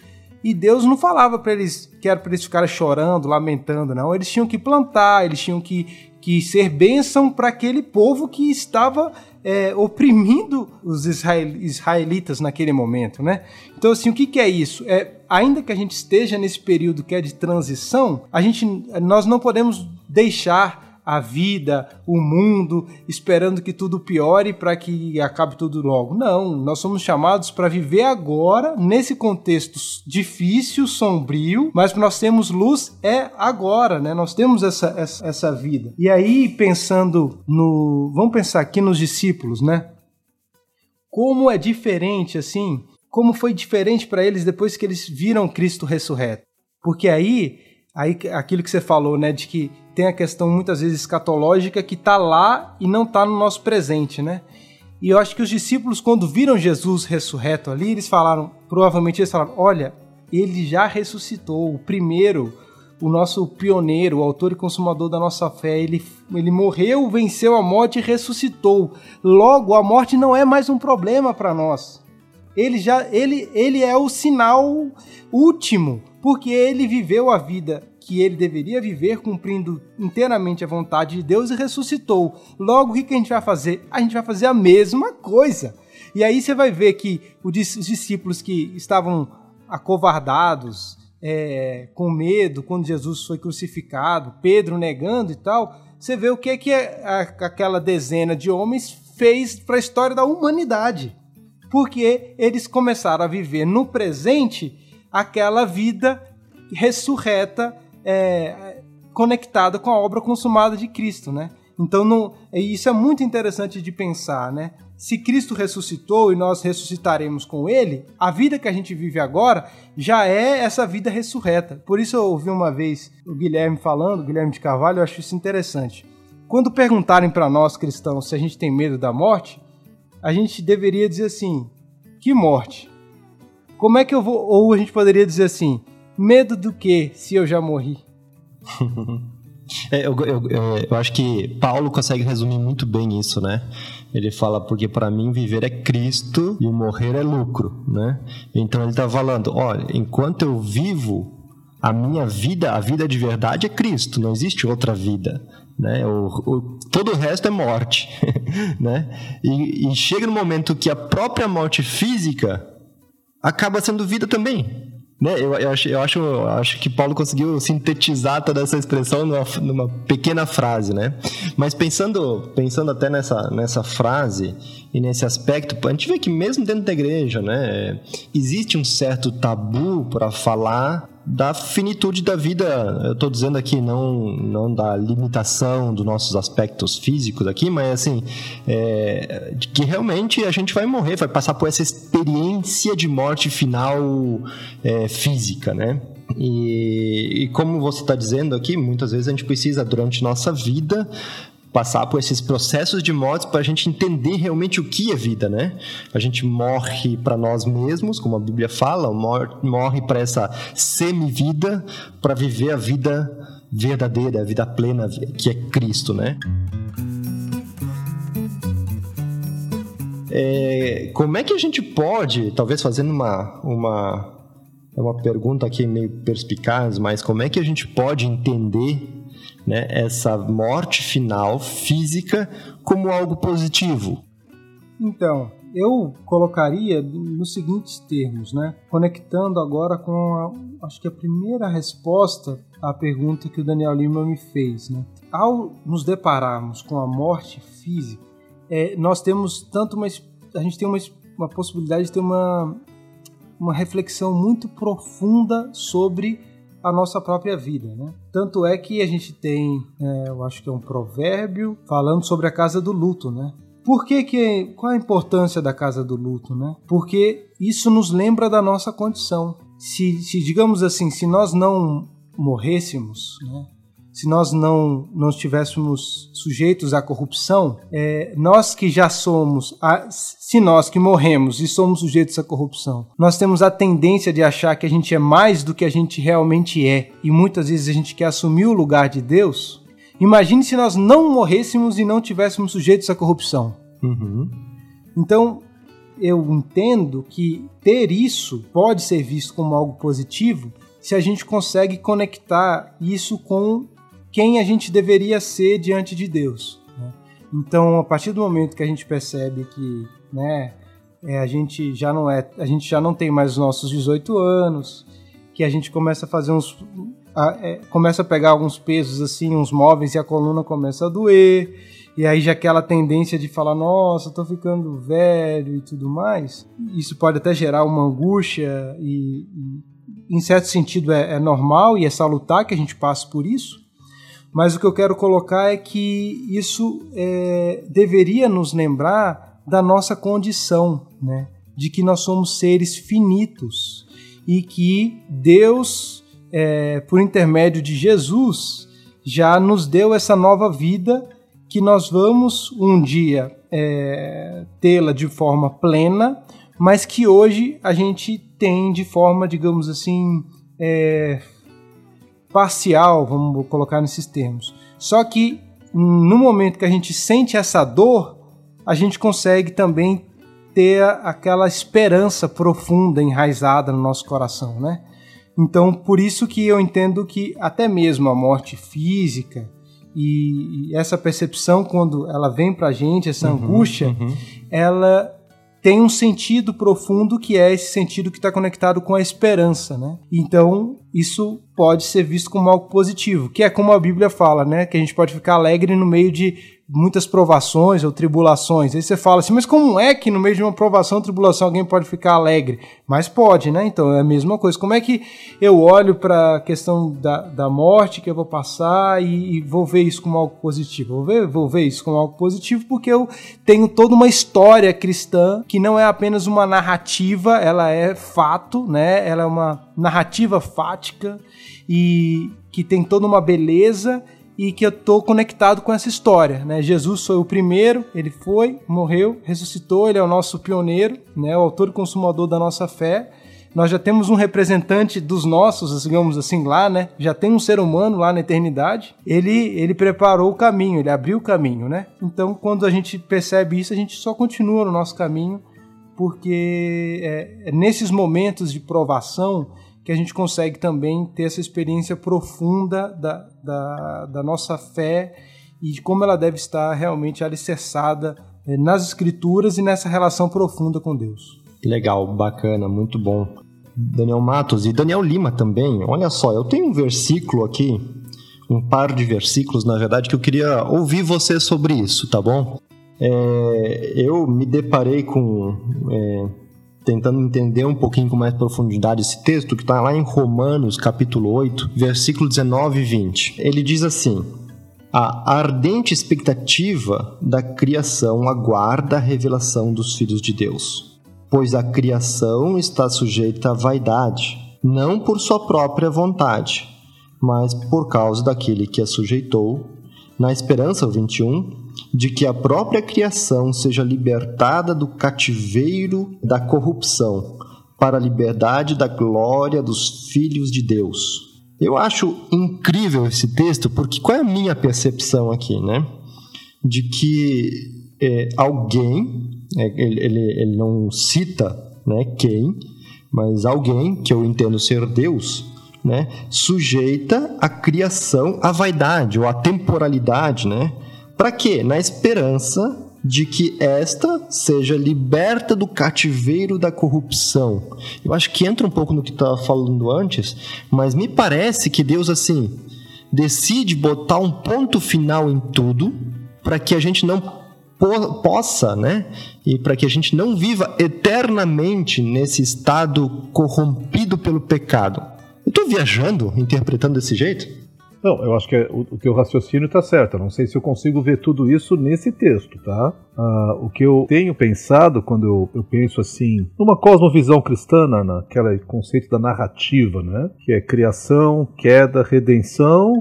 Speaker 3: e Deus não falava para eles que era para eles ficarem chorando, lamentando, não. Eles tinham que plantar, eles tinham que, que ser bênção para aquele povo que estava é, oprimindo os israelitas naquele momento, né? Então, assim, o que, que é isso? É, ainda que a gente esteja nesse período que é de transição, a gente, nós não podemos deixar a vida, o mundo, esperando que tudo piore para que acabe tudo logo. Não, nós somos chamados para viver agora, nesse contexto difícil, sombrio, mas nós temos luz é agora, né? Nós temos essa, essa, essa vida. E aí, pensando no. Vamos pensar aqui nos discípulos, né? Como é diferente, assim, como foi diferente para eles depois que eles viram Cristo ressurreto. Porque aí, aí aquilo que você falou, né, de que tem a questão muitas vezes escatológica que está lá e não está no nosso presente, né? E eu acho que os discípulos, quando viram Jesus ressurreto ali, eles falaram, provavelmente eles falaram: olha, ele já ressuscitou, o primeiro, o nosso pioneiro, o autor e consumador da nossa fé, ele, ele morreu, venceu a morte e ressuscitou. Logo, a morte não é mais um problema para nós. Ele já ele, ele é o sinal último, porque ele viveu a vida que ele deveria viver cumprindo inteiramente a vontade de Deus e ressuscitou. Logo, o que a gente vai fazer? A gente vai fazer a mesma coisa. E aí você vai ver que os discípulos que estavam acovardados, é, com medo, quando Jesus foi crucificado, Pedro negando e tal, você vê o que, é que aquela dezena de homens fez para a história da humanidade. Porque eles começaram a viver no presente aquela vida ressurreta é, conectada com a obra consumada de Cristo, né? Então, não, isso é muito interessante de pensar, né? Se Cristo ressuscitou e nós ressuscitaremos com Ele, a vida que a gente vive agora já é essa vida ressurreta. Por isso eu ouvi uma vez o Guilherme falando, o Guilherme de Carvalho, eu acho isso interessante. Quando perguntarem para nós cristãos se a gente tem medo da morte, a gente deveria dizer assim: que morte? Como é que eu vou. Ou a gente poderia dizer assim: Medo do que se eu já morri?
Speaker 1: é, eu, eu, eu, eu, acho que Paulo consegue resumir muito bem isso, né? Ele fala, porque para mim viver é Cristo e morrer é lucro, né? Então ele está falando, olha, enquanto eu vivo, a minha vida, a vida de verdade é Cristo, não existe outra vida. Né? O, o, todo o resto é morte. né? E, e chega no momento que a própria morte física acaba sendo vida também. Né? Eu, eu, acho, eu, acho, eu acho que Paulo conseguiu sintetizar toda essa expressão numa, numa pequena frase, né? Mas pensando, pensando até nessa, nessa frase e nesse aspecto, a gente vê que mesmo dentro da igreja, né, existe um certo tabu para falar da finitude da vida. Eu estou dizendo aqui não, não da limitação dos nossos aspectos físicos aqui, mas assim, é, de que realmente a gente vai morrer, vai passar por essa experiência de morte final é, física, né? E, e, como você está dizendo aqui, muitas vezes a gente precisa, durante nossa vida, passar por esses processos de morte para a gente entender realmente o que é vida, né? A gente morre para nós mesmos, como a Bíblia fala, morre para essa semi-vida para viver a vida verdadeira, a vida plena que é Cristo, né? É, como é que a gente pode, talvez fazendo uma, uma, é uma pergunta aqui meio perspicaz, mas como é que a gente pode entender né, essa morte final física como algo positivo?
Speaker 3: Então, eu colocaria nos seguintes termos, né? Conectando agora com a, acho que a primeira resposta à pergunta que o Daniel Lima me fez, né? Ao nos depararmos com a morte física, é, nós temos tanto uma a gente tem uma, uma possibilidade de ter uma uma reflexão muito profunda sobre a nossa própria vida, né? Tanto é que a gente tem, é, eu acho que é um provérbio falando sobre a casa do luto, né? Por que, que qual a importância da casa do luto, né? Porque isso nos lembra da nossa condição. Se, se digamos assim, se nós não morrêssemos, né? Se nós não, não estivéssemos sujeitos à corrupção, é, nós que já somos, a, se nós que morremos e somos sujeitos à corrupção, nós temos a tendência de achar que a gente é mais do que a gente realmente é, e muitas vezes a gente quer assumir o lugar de Deus. Imagine se nós não morrêssemos e não tivéssemos sujeitos à corrupção.
Speaker 1: Uhum.
Speaker 3: Então, eu entendo que ter isso pode ser visto como algo positivo se a gente consegue conectar isso com quem a gente deveria ser diante de Deus. Né? Então, a partir do momento que a gente percebe que, né, é, a gente já não é, a gente já não tem mais os nossos 18 anos, que a gente começa a fazer uns a, é, começa a pegar alguns pesos assim, uns móveis e a coluna começa a doer. E aí já aquela tendência de falar, nossa, tô ficando velho e tudo mais. Isso pode até gerar uma angústia e, e em certo sentido é, é normal e é salutar que a gente passe por isso. Mas o que eu quero colocar é que isso é, deveria nos lembrar da nossa condição, né? de que nós somos seres finitos e que Deus, é, por intermédio de Jesus, já nos deu essa nova vida que nós vamos um dia é, tê-la de forma plena, mas que hoje a gente tem de forma, digamos assim, é, parcial, vamos colocar nesses termos. Só que no momento que a gente sente essa dor, a gente consegue também ter aquela esperança profunda enraizada no nosso coração, né? Então, por isso que eu entendo que até mesmo a morte física e, essa percepção quando ela vem para a gente, essa uhum, angústia, uhum. ela tem um sentido profundo que é esse sentido que está conectado com a esperança, né? Então isso pode ser visto como algo positivo, que é como a Bíblia fala, né? Que a gente pode ficar alegre no meio de muitas provações ou tribulações. Aí você fala assim, mas como é que no meio de uma provação tribulação alguém pode ficar alegre? Mas pode, né? Então é a mesma coisa. Como é que eu olho para a questão da, da morte que eu vou passar e, e, vou ver isso como algo positivo? Vou ver, vou ver isso como algo positivo porque eu tenho toda uma história cristã que não é apenas uma narrativa, ela é fato, né? Ela é uma narrativa fática e que tem toda uma beleza e que eu estou conectado com essa história, né? Jesus foi o primeiro, ele foi, morreu, ressuscitou, ele é o nosso pioneiro, né? O autor e consumador da nossa fé. Nós já temos um representante dos nossos, digamos assim, lá, né? Já tem um ser humano lá na eternidade. Ele, ele preparou o caminho, ele abriu o caminho, né? Então, quando a gente percebe isso, a gente só continua no nosso caminho, porque é, é nesses momentos de provação que a gente consegue também ter essa experiência profunda da, da, da nossa fé e de como ela deve estar realmente alicerçada eh, nas escrituras e nessa relação profunda com Deus.
Speaker 1: Legal, bacana, muito bom. Daniel Matos e Daniel Lima também. Olha só, eu tenho um versículo aqui, um par de versículos, na verdade, que eu queria ouvir você sobre isso, tá bom? É, eu me deparei com é, tentando entender um pouquinho com mais profundidade esse texto, que está lá em Romanos, capítulo 8, versículo 19 e 20. Ele diz assim: A ardente expectativa da criação aguarda a revelação dos filhos de Deus, pois a criação está sujeita à vaidade, não por sua própria vontade, mas por causa daquele que a sujeitou, na esperança, o 21, de que a própria criação seja libertada do cativeiro da corrupção para a liberdade da glória dos filhos de Deus. Eu acho incrível esse texto, porque qual é a minha percepção aqui, né? De que é, alguém, é, ele, ele, ele não cita né, quem, mas alguém, que eu entendo ser Deus, né, sujeita a criação à vaidade ou à temporalidade, né? Para quê? Na esperança de que esta seja liberta do cativeiro da corrupção. Eu acho que entra um pouco no que estava falando antes, mas me parece que Deus assim decide botar um ponto final em tudo para que a gente não po possa, né? E para que a gente não viva eternamente nesse estado corrompido pelo pecado. Eu estou viajando interpretando desse jeito?
Speaker 2: Não, eu acho que é, o, o teu raciocínio está certo. Eu não sei se eu consigo ver tudo isso nesse texto, tá? Ah, o que eu tenho pensado quando eu, eu, penso assim, numa cosmovisão cristã, naquele conceito da narrativa, né? Que é criação, queda, redenção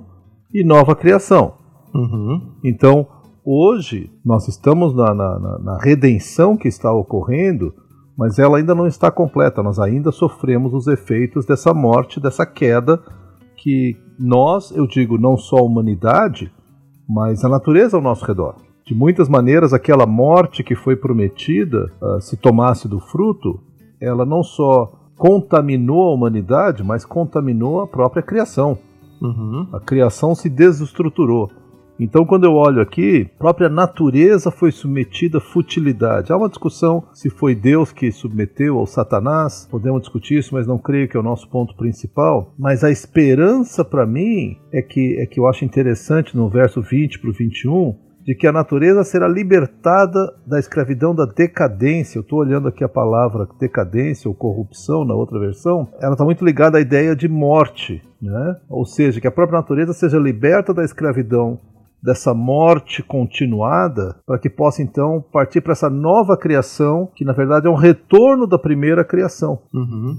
Speaker 2: e nova criação.
Speaker 1: Uhum.
Speaker 2: Então, hoje, nós estamos na, na, na redenção que está ocorrendo, mas ela ainda não está completa. Nós ainda sofremos os efeitos dessa morte, dessa queda que nós, eu digo não só a humanidade, mas a natureza ao nosso redor. De muitas maneiras, aquela morte que foi prometida, uh, se tomasse do fruto, ela não só contaminou a humanidade, mas contaminou a própria criação.
Speaker 1: Uhum.
Speaker 2: A criação se desestruturou. Então, quando eu olho aqui, a própria natureza foi submetida à futilidade. Há uma discussão se foi Deus que submeteu ou Satanás. Podemos discutir isso, mas não creio que é o nosso ponto principal. Mas a esperança para mim é que é que eu acho interessante no verso 20 para o 21 de que a natureza será libertada da escravidão da decadência. Eu estou olhando aqui a palavra decadência ou corrupção na outra versão. Ela está muito ligada à ideia de morte, né? Ou seja, que a própria natureza seja liberta da escravidão dessa morte continuada, para que possa então partir para essa nova criação, que na verdade é um retorno da primeira criação.
Speaker 1: Uhum.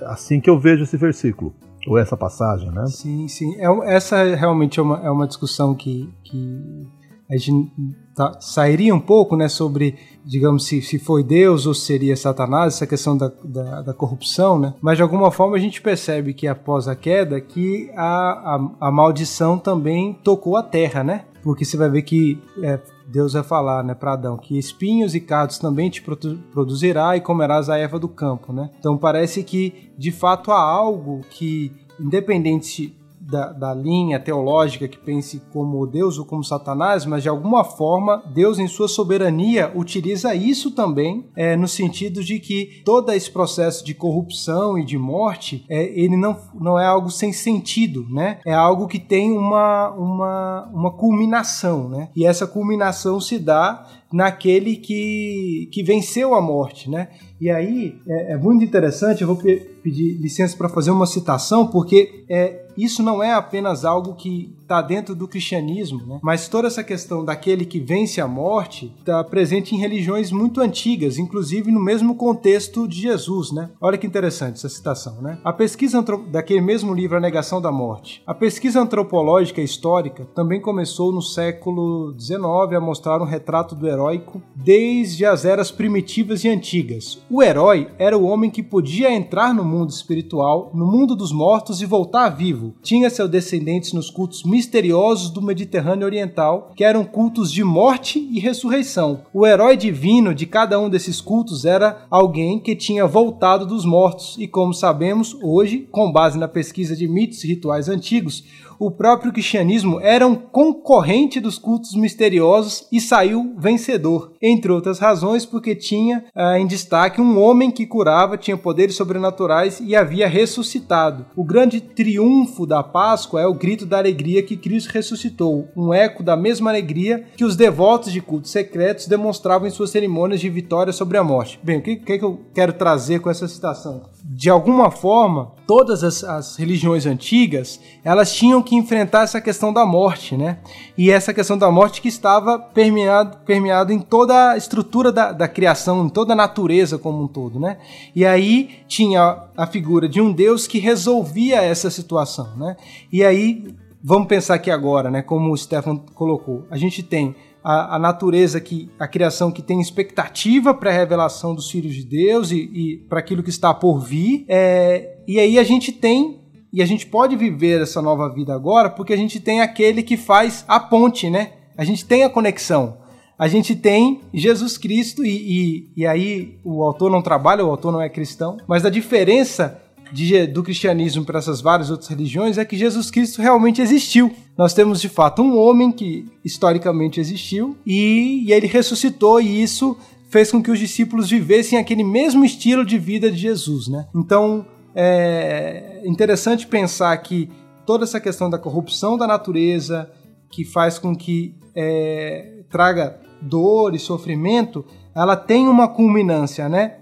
Speaker 2: É assim que eu vejo esse versículo. Ou essa passagem, né?
Speaker 3: Sim, sim. É, essa realmente é uma, é uma discussão que, que a gente tá, sairia um pouco né, sobre, digamos, se, se foi Deus ou seria Satanás, essa questão da, da, da, corrupção, né? mas de alguma forma a gente percebe que após a queda que a, a, a maldição também tocou a terra, né? Porque você vai ver que é, Deus vai falar né, para Adão que espinhos e cardos também te produzirá e comerás a erva do campo. Né? Então parece que de fato há algo que, independente da, da, linha teológica que pense como Deus ou como Satanás, mas de alguma forma Deus, em sua soberania, utiliza isso também é, no sentido de que todo esse processo de corrupção e de morte, é, ele não, não é algo sem sentido, né? É algo que tem uma, uma, uma culminação, né? E essa culminação se dá naquele que, que venceu a morte, né? E aí é, é muito interessante, eu vou pe pedir licença para fazer uma citação, porque é, isso não é apenas algo que está dentro do cristianismo, né? mas toda essa questão daquele que vence a morte está presente em religiões muito antigas, inclusive no mesmo contexto de Jesus. Né? Olha que interessante essa citação. Né? A pesquisa daquele mesmo livro, A Negação da Morte. A pesquisa antropológica histórica também começou no século XIX a mostrar um retrato do heróico desde as eras primitivas e antigas. O herói era o homem que podia entrar no mundo espiritual, no mundo dos mortos e voltar vivo. Tinha seus descendentes nos cultos misteriosos do Mediterrâneo Oriental, que eram cultos de morte e ressurreição. O herói divino de cada um desses cultos era alguém que tinha voltado dos mortos, e como sabemos, hoje, com base na pesquisa de mitos e rituais antigos, o próprio cristianismo era um concorrente dos cultos misteriosos e saiu vencedor, entre outras razões porque tinha ah, em destaque um homem que curava, tinha poderes sobrenaturais e havia ressuscitado. O grande triunfo da Páscoa é o grito da alegria que Cristo ressuscitou, um eco da mesma alegria que os devotos de cultos secretos demonstravam em suas cerimônias de vitória sobre a morte. Bem, o que, que, que eu quero trazer com essa citação? De alguma forma, todas as, as religiões antigas elas tinham que enfrentar essa questão da morte, né? E essa questão da morte que estava permeado, permeado em toda a estrutura da, da criação, em toda a natureza como um todo, né? E aí tinha a figura de um Deus que resolvia essa situação, né? E aí, vamos pensar aqui agora, né? Como o Stefan colocou, a gente tem a, a, natureza que a criação que tem expectativa para a revelação dos filhos de Deus e, e para aquilo que está por vir. É, e aí a gente tem e a gente pode viver essa nova vida agora porque a gente tem aquele que faz a ponte, né? A gente tem a conexão. A gente tem Jesus Cristo, e, e, e aí o autor não trabalha, o autor não é cristão, mas a diferença de, do cristianismo para essas várias outras religiões é que Jesus Cristo realmente existiu. Nós temos de fato um homem que historicamente existiu e, e ele ressuscitou, e isso fez com que os discípulos vivessem aquele mesmo estilo de vida de Jesus, né? Então, é interessante pensar que toda essa questão da corrupção da natureza, que faz com que é, traga dor e sofrimento, ela tem uma culminância, né?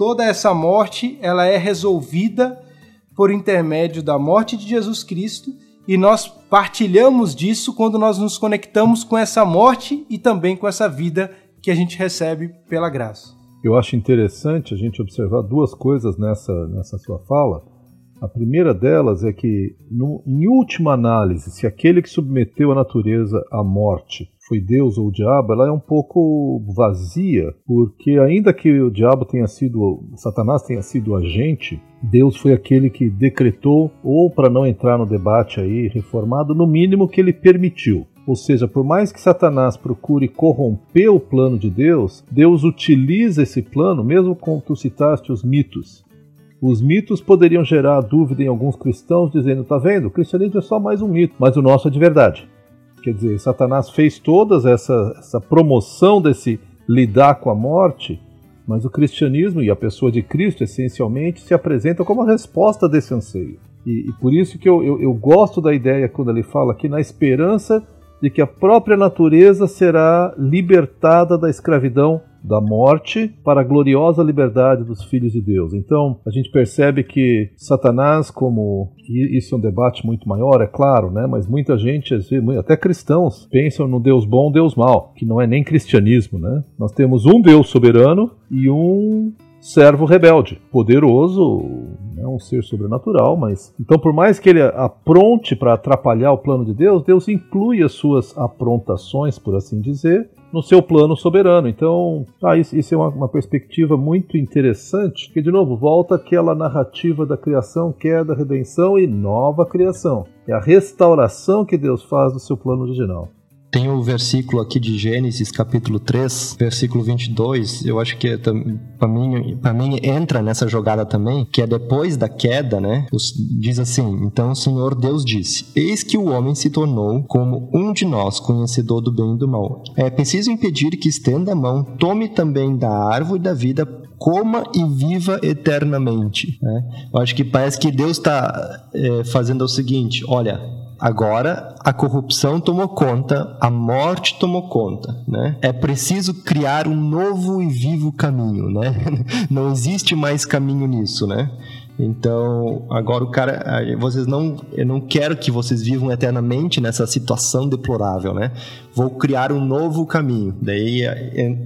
Speaker 3: Toda essa morte, ela é resolvida por intermédio da morte de Jesus Cristo e nós partilhamos disso quando nós nos conectamos com essa morte e também com essa vida que a gente recebe pela graça.
Speaker 2: Eu acho interessante a gente observar duas coisas nessa, nessa sua fala. A primeira delas é que, no, em última análise, se aquele que submeteu a natureza à morte foi Deus ou o diabo, ela é um pouco vazia, porque ainda que o diabo tenha sido, Satanás tenha sido agente, Deus foi aquele que decretou, ou para não entrar no debate aí reformado, no mínimo que ele permitiu. Ou seja, por mais que Satanás procure corromper o plano de Deus, Deus utiliza esse plano, mesmo como tu citaste os mitos. Os mitos poderiam gerar dúvida em alguns cristãos, dizendo: tá vendo, o cristianismo é só mais um mito, mas o nosso é de verdade. Quer dizer, Satanás fez toda essa, essa promoção desse lidar com a morte, mas o cristianismo e a pessoa de Cristo, essencialmente, se apresenta como a resposta desse anseio. E, e por isso que eu, eu, eu gosto da ideia quando ele fala aqui na esperança de que a própria natureza será libertada da escravidão da morte para a gloriosa liberdade dos filhos de Deus. Então, a gente percebe que Satanás, como e isso é um debate muito maior, é claro, né? Mas muita gente, até cristãos, pensam no Deus bom, Deus mal, que não é nem cristianismo, né? Nós temos um Deus soberano e um servo rebelde, poderoso, é um ser sobrenatural, mas então por mais que ele apronte para atrapalhar o plano de Deus, Deus inclui as suas aprontações, por assim dizer, no seu plano soberano. Então, ah, isso, isso é uma, uma, perspectiva muito interessante, que de novo volta aquela narrativa da criação, queda, redenção e nova criação. É a restauração que Deus faz do seu plano original.
Speaker 1: Tem o versículo aqui de Gênesis, capítulo 3, versículo 22, eu acho que é, para mim, mim entra nessa jogada também, que é depois da queda, né? Diz assim: Então o Senhor Deus disse: Eis que o homem se tornou como um de nós, conhecedor do bem e do mal. É preciso impedir que estenda a mão, tome também da árvore da vida coma e viva eternamente. Né? Eu acho que parece que Deus está é, fazendo o seguinte: olha, Agora a corrupção tomou conta, a morte tomou conta, né? É preciso criar um novo e vivo caminho, né? Não existe mais caminho nisso, né? Então, agora o cara, vocês não, eu não quero que vocês vivam eternamente nessa situação deplorável, né? Vou criar um novo caminho. Daí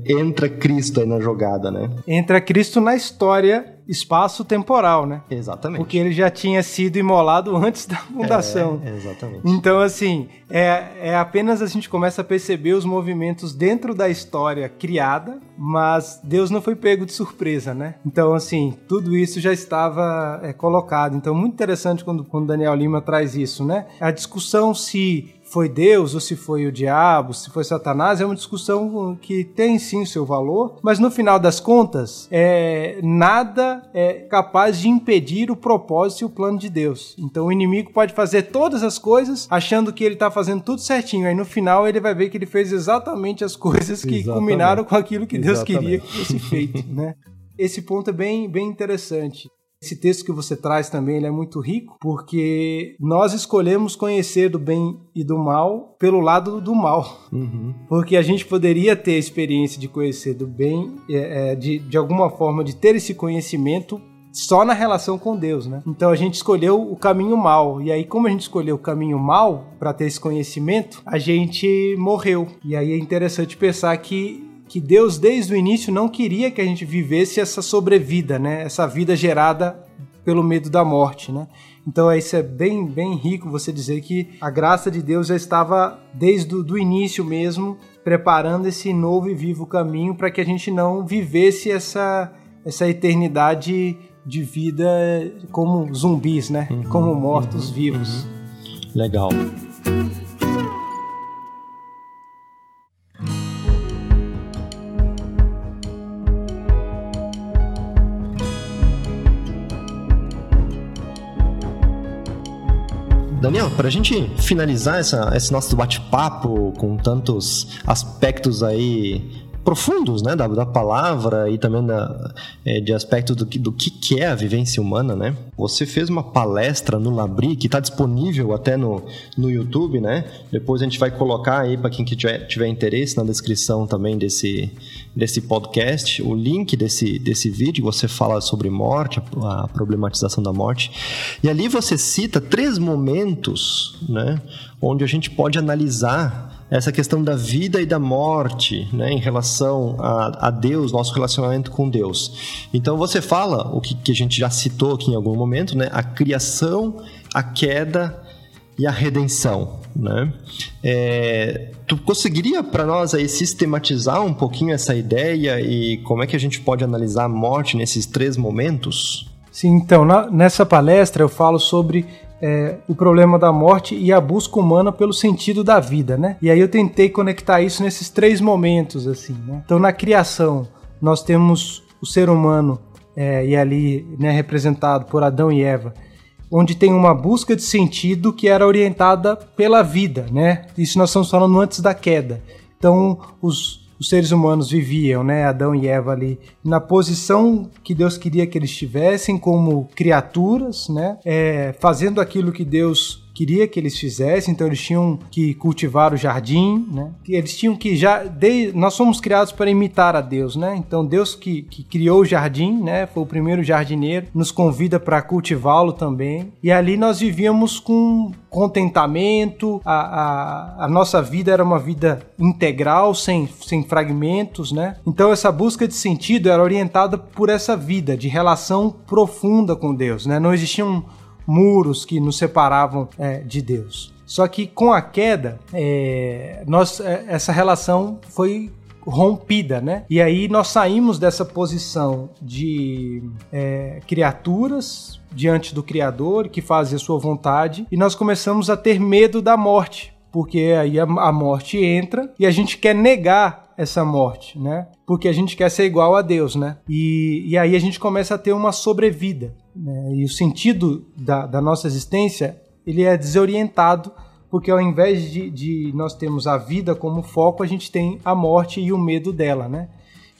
Speaker 1: entra Cristo aí na jogada, né?
Speaker 3: Entra Cristo na história espaço-temporal, né?
Speaker 1: Exatamente.
Speaker 3: Porque ele já tinha sido imolado antes da fundação.
Speaker 1: É, exatamente.
Speaker 3: Então, assim, é, é apenas a gente começa a perceber os movimentos dentro da história criada, mas Deus não foi pego de surpresa, né? Então, assim, tudo isso já estava é, colocado. Então, muito interessante quando, quando Daniel Lima traz isso, né? A discussão se foi Deus ou se foi o diabo, se foi Satanás, é uma discussão que tem sim o seu valor, mas no final das contas, é, nada é capaz de impedir o propósito e o plano de Deus. Então o inimigo pode fazer todas as coisas achando que ele está fazendo tudo certinho, aí no final ele vai ver que ele fez exatamente as coisas que exatamente. culminaram com aquilo que Deus queria que fosse feito, né? Esse ponto é bem, bem interessante. Esse texto que você traz também ele é muito rico, porque nós escolhemos conhecer do bem e do mal pelo lado do mal. Uhum. Porque a gente poderia ter a experiência de conhecer do bem, é, é, de, de alguma forma, de ter esse conhecimento só na relação com Deus, né? Então a gente escolheu o caminho mal. E aí, como a gente escolheu o caminho mal para ter esse conhecimento, a gente morreu. E aí é interessante pensar que que Deus desde o início não queria que a gente vivesse essa sobrevida, né? Essa vida gerada pelo medo da morte, né? Então isso é bem, bem rico você dizer que a graça de Deus já estava desde o início mesmo preparando esse novo e vivo caminho para que a gente não vivesse essa, essa eternidade de vida como zumbis, né? Uhum, como mortos uhum, vivos. Uhum.
Speaker 1: Legal. Daniel, para a gente finalizar essa, esse nosso bate-papo com tantos aspectos aí profundos, né, da, da palavra e também da, é, de aspectos do, do que, que é a vivência humana, né? Você fez uma palestra no Labri que está disponível até no, no YouTube, né? Depois a gente vai colocar aí para quem que tiver, tiver interesse na descrição também desse, desse podcast o link desse, desse vídeo. Você fala sobre morte, a, a problematização da morte. E ali você cita três momentos, né? Onde a gente pode analisar essa questão da vida e da morte, né, em relação a, a Deus, nosso relacionamento com Deus. Então você fala o que, que a gente já citou aqui em algum momento, né, a criação, a queda e a redenção, né? É, tu conseguiria para nós aí sistematizar um pouquinho essa ideia e como é que a gente pode analisar a morte nesses três momentos?
Speaker 3: Sim, então na, nessa palestra eu falo sobre é, o problema da morte e a busca humana pelo sentido da vida, né? E aí eu tentei conectar isso nesses três momentos, assim, né? Então, na criação, nós temos o ser humano, é, e ali né, representado por Adão e Eva, onde tem uma busca de sentido que era orientada pela vida, né? Isso nós estamos falando antes da queda. Então, os, os seres humanos viviam, né, Adão e Eva ali, na posição que Deus queria que eles estivessem como criaturas, né, é, fazendo aquilo que Deus queria que eles fizessem, então eles tinham que cultivar o jardim, né? Eles tinham que já de, nós somos criados para imitar a Deus, né? Então Deus que, que criou o jardim, né? Foi o primeiro jardineiro, nos convida para cultivá-lo também. E ali nós vivíamos com contentamento, a, a, a, nossa vida era uma vida integral, sem, sem fragmentos, né? Então essa busca de sentido era orientada por essa vida de relação profunda com Deus, né? Não existia um muros que nos separavam é, de Deus. Só que com a queda, é, nós, é, essa relação foi rompida, né? E aí nós saímos dessa posição de é, criaturas diante do Criador que fazem a sua vontade e nós começamos a ter medo da morte, porque aí a, a morte entra e a gente quer negar essa morte, né? Porque a gente quer ser igual a Deus, né? E, e aí a gente começa a ter uma sobrevida. Né? E o sentido da, da nossa existência, ele é desorientado, porque ao invés de, de nós termos a vida como foco, a gente tem a morte e o medo dela, né?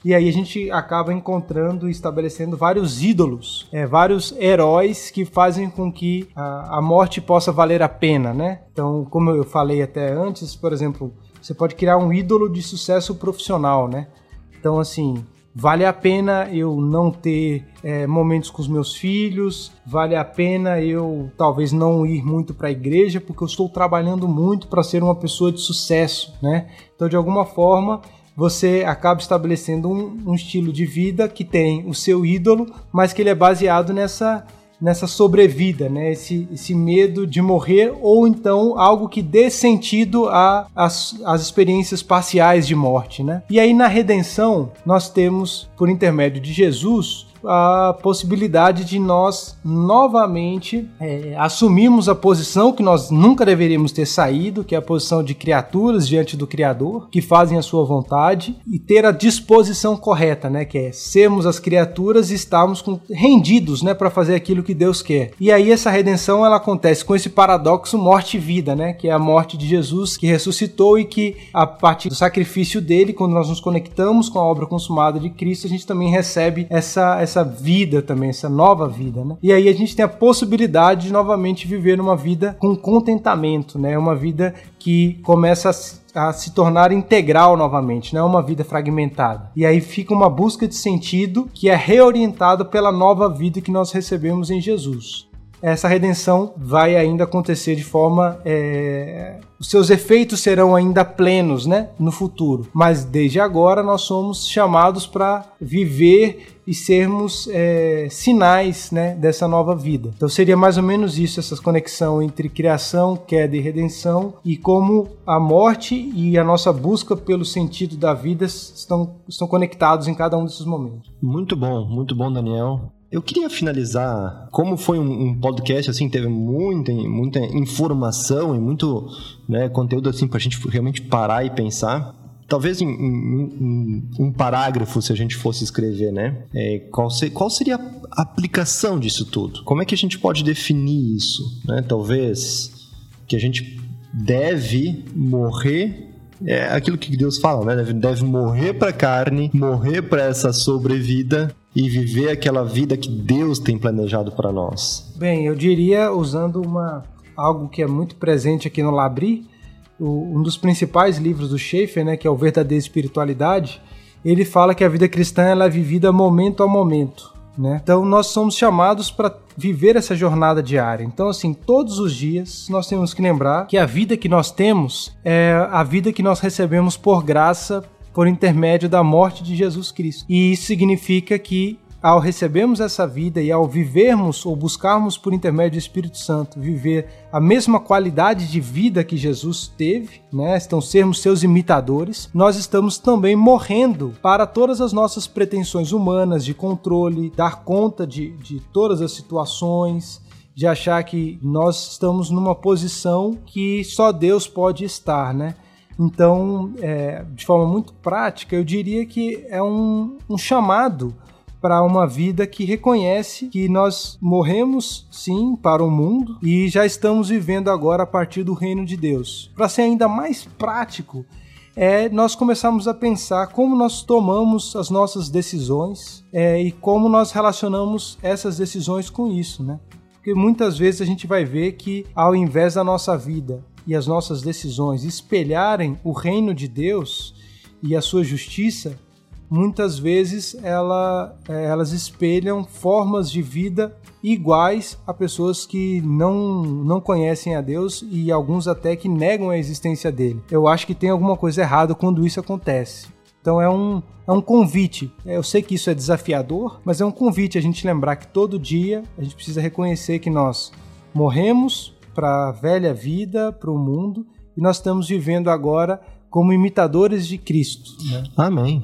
Speaker 3: E aí a gente acaba encontrando e estabelecendo vários ídolos, é, vários heróis que fazem com que a, a morte possa valer a pena, né? Então, como eu falei até antes, por exemplo, você pode criar um ídolo de sucesso profissional, né? Então, assim, vale a pena eu não ter é, momentos com os meus filhos, vale a pena eu talvez não ir muito para a igreja, porque eu estou trabalhando muito para ser uma pessoa de sucesso, né? Então, de alguma forma, você acaba estabelecendo um, um estilo de vida que tem o seu ídolo, mas que ele é baseado nessa nessa sobrevida, né? Esse, esse medo de morrer ou então algo que dê sentido às experiências parciais de morte, né? E aí na redenção nós temos, por intermédio de Jesus, a possibilidade de nós novamente é, assumirmos a posição que nós nunca deveríamos ter saído, que é a posição de criaturas diante do Criador, que fazem a sua vontade, e ter a disposição correta, né? Que é sermos as criaturas e estarmos com, rendidos, né? Para fazer aquilo que Deus quer. E aí essa redenção ela acontece com esse paradoxo morte e vida, né? Que é a morte de Jesus que ressuscitou e que a partir do sacrifício dele, quando nós nos conectamos com a obra consumada de Cristo, a gente também recebe essa, essa essa vida também, essa nova vida, né? E aí a gente tem a possibilidade de novamente viver uma vida com contentamento, né? Uma vida que começa a a se tornar integral novamente, não é uma vida fragmentada. E aí fica uma busca de sentido que é reorientada pela nova vida que nós recebemos em Jesus essa redenção vai ainda acontecer de forma. É, os seus efeitos serão ainda plenos né, no futuro. Mas desde agora nós somos chamados para viver e sermos é, sinais né, dessa nova vida. Então seria mais ou menos isso, essa conexão entre criação, queda e redenção, e como a morte e a nossa busca pelo sentido da vida estão, estão conectados em cada um desses momentos.
Speaker 1: Muito bom, muito bom, Daniel. Eu queria finalizar, como foi um, um, podcast assim, teve muita, muita informação e muito né, conteúdo assim para a gente realmente parar e pensar. Talvez em, em, em, um parágrafo, se a gente fosse escrever, né? É, qual, ser, qual, seria a aplicação disso tudo? Como é que a gente pode definir isso? Né? Talvez que a gente deve morrer é aquilo que Deus fala, né? Deve, deve morrer para a carne, morrer para essa sobrevida e viver aquela vida que Deus tem planejado para nós?
Speaker 3: Bem, eu diria usando uma algo que é muito presente aqui no Labri, o, um dos principais livros do Schaefer, né, que é o Verdadeira Espiritualidade, ele fala que a vida cristã ela é vivida momento a momento. Né? Então nós somos chamados para viver essa jornada diária. Então assim, todos os dias nós temos que lembrar que a vida que nós temos é a vida que nós recebemos por graça por intermédio da morte de Jesus Cristo. E isso significa que ao recebermos essa vida e ao vivermos ou buscarmos por intermédio do Espírito Santo viver a mesma qualidade de vida que Jesus teve, né? Então sermos seus imitadores, nós estamos também morrendo para todas as nossas pretensões humanas de controle, dar conta de, de todas as situações, de achar que nós estamos numa posição que só Deus pode estar, né? Então, é, de forma muito prática, eu diria que é um, um chamado para uma vida que reconhece que nós morremos sim para o mundo e já estamos vivendo agora a partir do reino de Deus. Para ser ainda mais prático, é nós começarmos a pensar como nós tomamos as nossas decisões é, e como nós relacionamos essas decisões com isso, né? Porque muitas vezes a gente vai ver que ao invés da nossa vida e as nossas decisões espelharem o reino de Deus e a sua justiça, muitas vezes ela, é, elas espelham formas de vida iguais a pessoas que não, não conhecem a Deus e alguns até que negam a existência dele. Eu acho que tem alguma coisa errada quando isso acontece. Então é um, é um convite. Eu sei que isso é desafiador, mas é um convite a gente lembrar que todo dia a gente precisa reconhecer que nós morremos para a velha vida, para o mundo, e nós estamos vivendo agora como imitadores de Cristo. Né?
Speaker 1: Amém.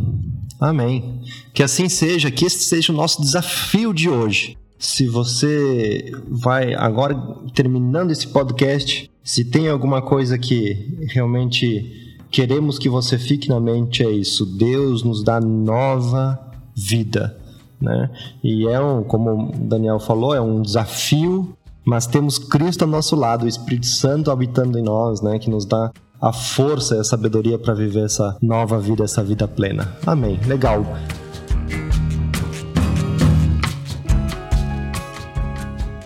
Speaker 1: Amém. Que assim seja, que esse seja o nosso desafio de hoje. Se você vai agora terminando esse podcast, se tem alguma coisa que realmente queremos que você fique na mente é isso. Deus nos dá nova vida, né? E é um, como o Daniel falou, é um desafio, mas temos Cristo ao nosso lado, o Espírito Santo habitando em nós, né? Que nos dá a força e a sabedoria para viver essa nova vida, essa vida plena. Amém. Legal.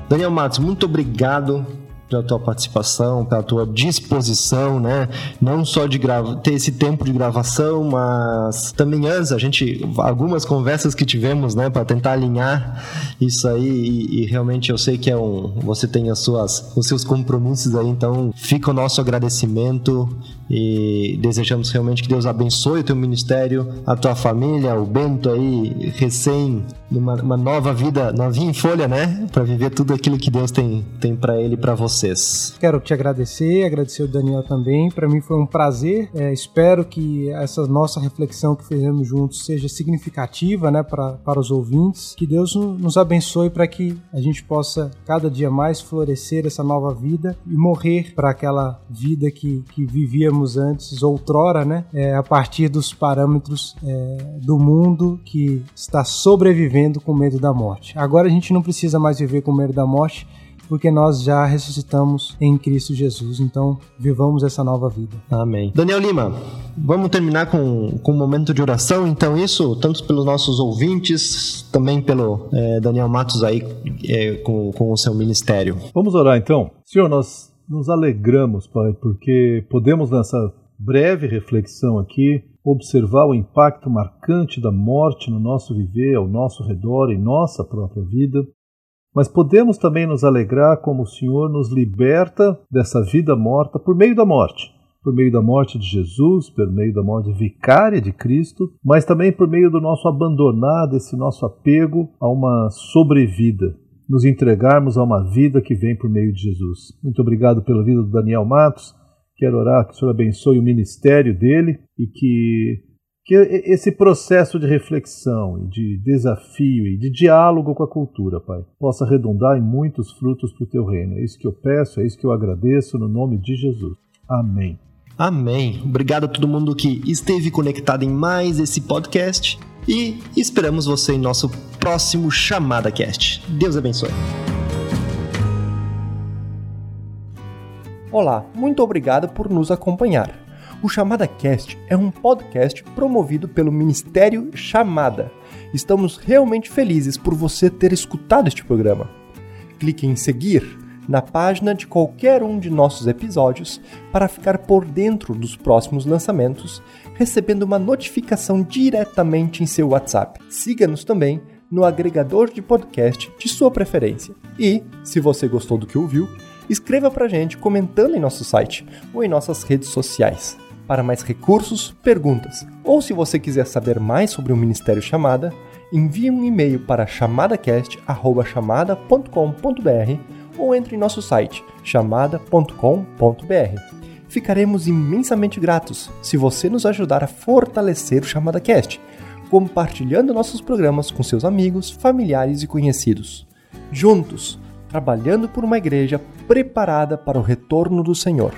Speaker 1: Daniel Matos, muito obrigado pela tua participação, pela tua disposição, né? Não só de ter esse tempo de gravação, mas também antes a gente algumas conversas que tivemos, né, para tentar alinhar isso aí e, e, realmente eu sei que é um você tem as suas os seus compromissos aí, então fica o nosso agradecimento e desejamos realmente que Deus abençoe o teu ministério, a tua família, o Bento aí recém numa uma nova vida, novinha em folha, né, para viver tudo aquilo que Deus tem tem para ele e para você vocês.
Speaker 3: Quero te agradecer, agradecer o Daniel também. Para mim foi um prazer. É, espero que essa nossa reflexão que fizemos juntos seja significativa né, pra, para os ouvintes. Que Deus nos abençoe para que a gente possa cada dia mais florescer essa nova vida e morrer para aquela vida que, que vivíamos antes, outrora, né? É, a partir dos parâmetros é, do mundo que está sobrevivendo com medo da morte. Agora a gente não precisa mais viver com medo da morte porque nós já ressuscitamos em Cristo Jesus. Então, vivamos essa nova vida.
Speaker 1: Amém. Daniel Lima, vamos terminar com, com um momento de oração. Então, isso, tanto pelos nossos ouvintes, também pelo é, Daniel Matos aí é, com, com o seu ministério.
Speaker 2: Vamos orar então. Senhor, nós nos alegramos, Pai, porque podemos nessa breve reflexão aqui observar o impacto marcante da morte no nosso viver, ao nosso redor, em nossa própria vida. Mas podemos também nos alegrar como o Senhor nos liberta dessa vida morta por meio da morte. Por meio da morte de Jesus, por meio da morte vicária de Cristo, mas também por meio do nosso abandonar desse nosso apego a uma sobrevida, nos entregarmos a uma vida que vem por meio de Jesus. Muito obrigado pela vida do Daniel Matos. Quero orar que o Senhor abençoe o ministério dele e que que esse processo de reflexão de desafio e de diálogo com a cultura, Pai, possa redundar em muitos frutos para o teu reino. É isso que eu peço, é isso que eu agradeço no nome de Jesus. Amém.
Speaker 1: Amém. Obrigado a todo mundo que esteve conectado em mais esse podcast e esperamos você em nosso próximo Chamada Cast. Deus abençoe.
Speaker 4: Olá, muito obrigado por nos acompanhar. O Chamada Cast é um podcast promovido pelo Ministério Chamada. Estamos realmente felizes por você ter escutado este programa. Clique em seguir na página de qualquer um de nossos episódios para ficar por dentro dos próximos lançamentos, recebendo uma notificação diretamente em seu WhatsApp. Siga-nos também no agregador de podcast de sua preferência. E, se você gostou do que ouviu, escreva pra gente comentando em nosso site ou em nossas redes sociais. Para mais recursos, perguntas, ou se você quiser saber mais sobre o Ministério Chamada, envie um e-mail para chamadacast@chamada.com.br ou entre em nosso site chamada.com.br. Ficaremos imensamente gratos se você nos ajudar a fortalecer o Chamada Cast, compartilhando nossos programas com seus amigos, familiares e conhecidos. Juntos, trabalhando por uma igreja preparada para o retorno do Senhor.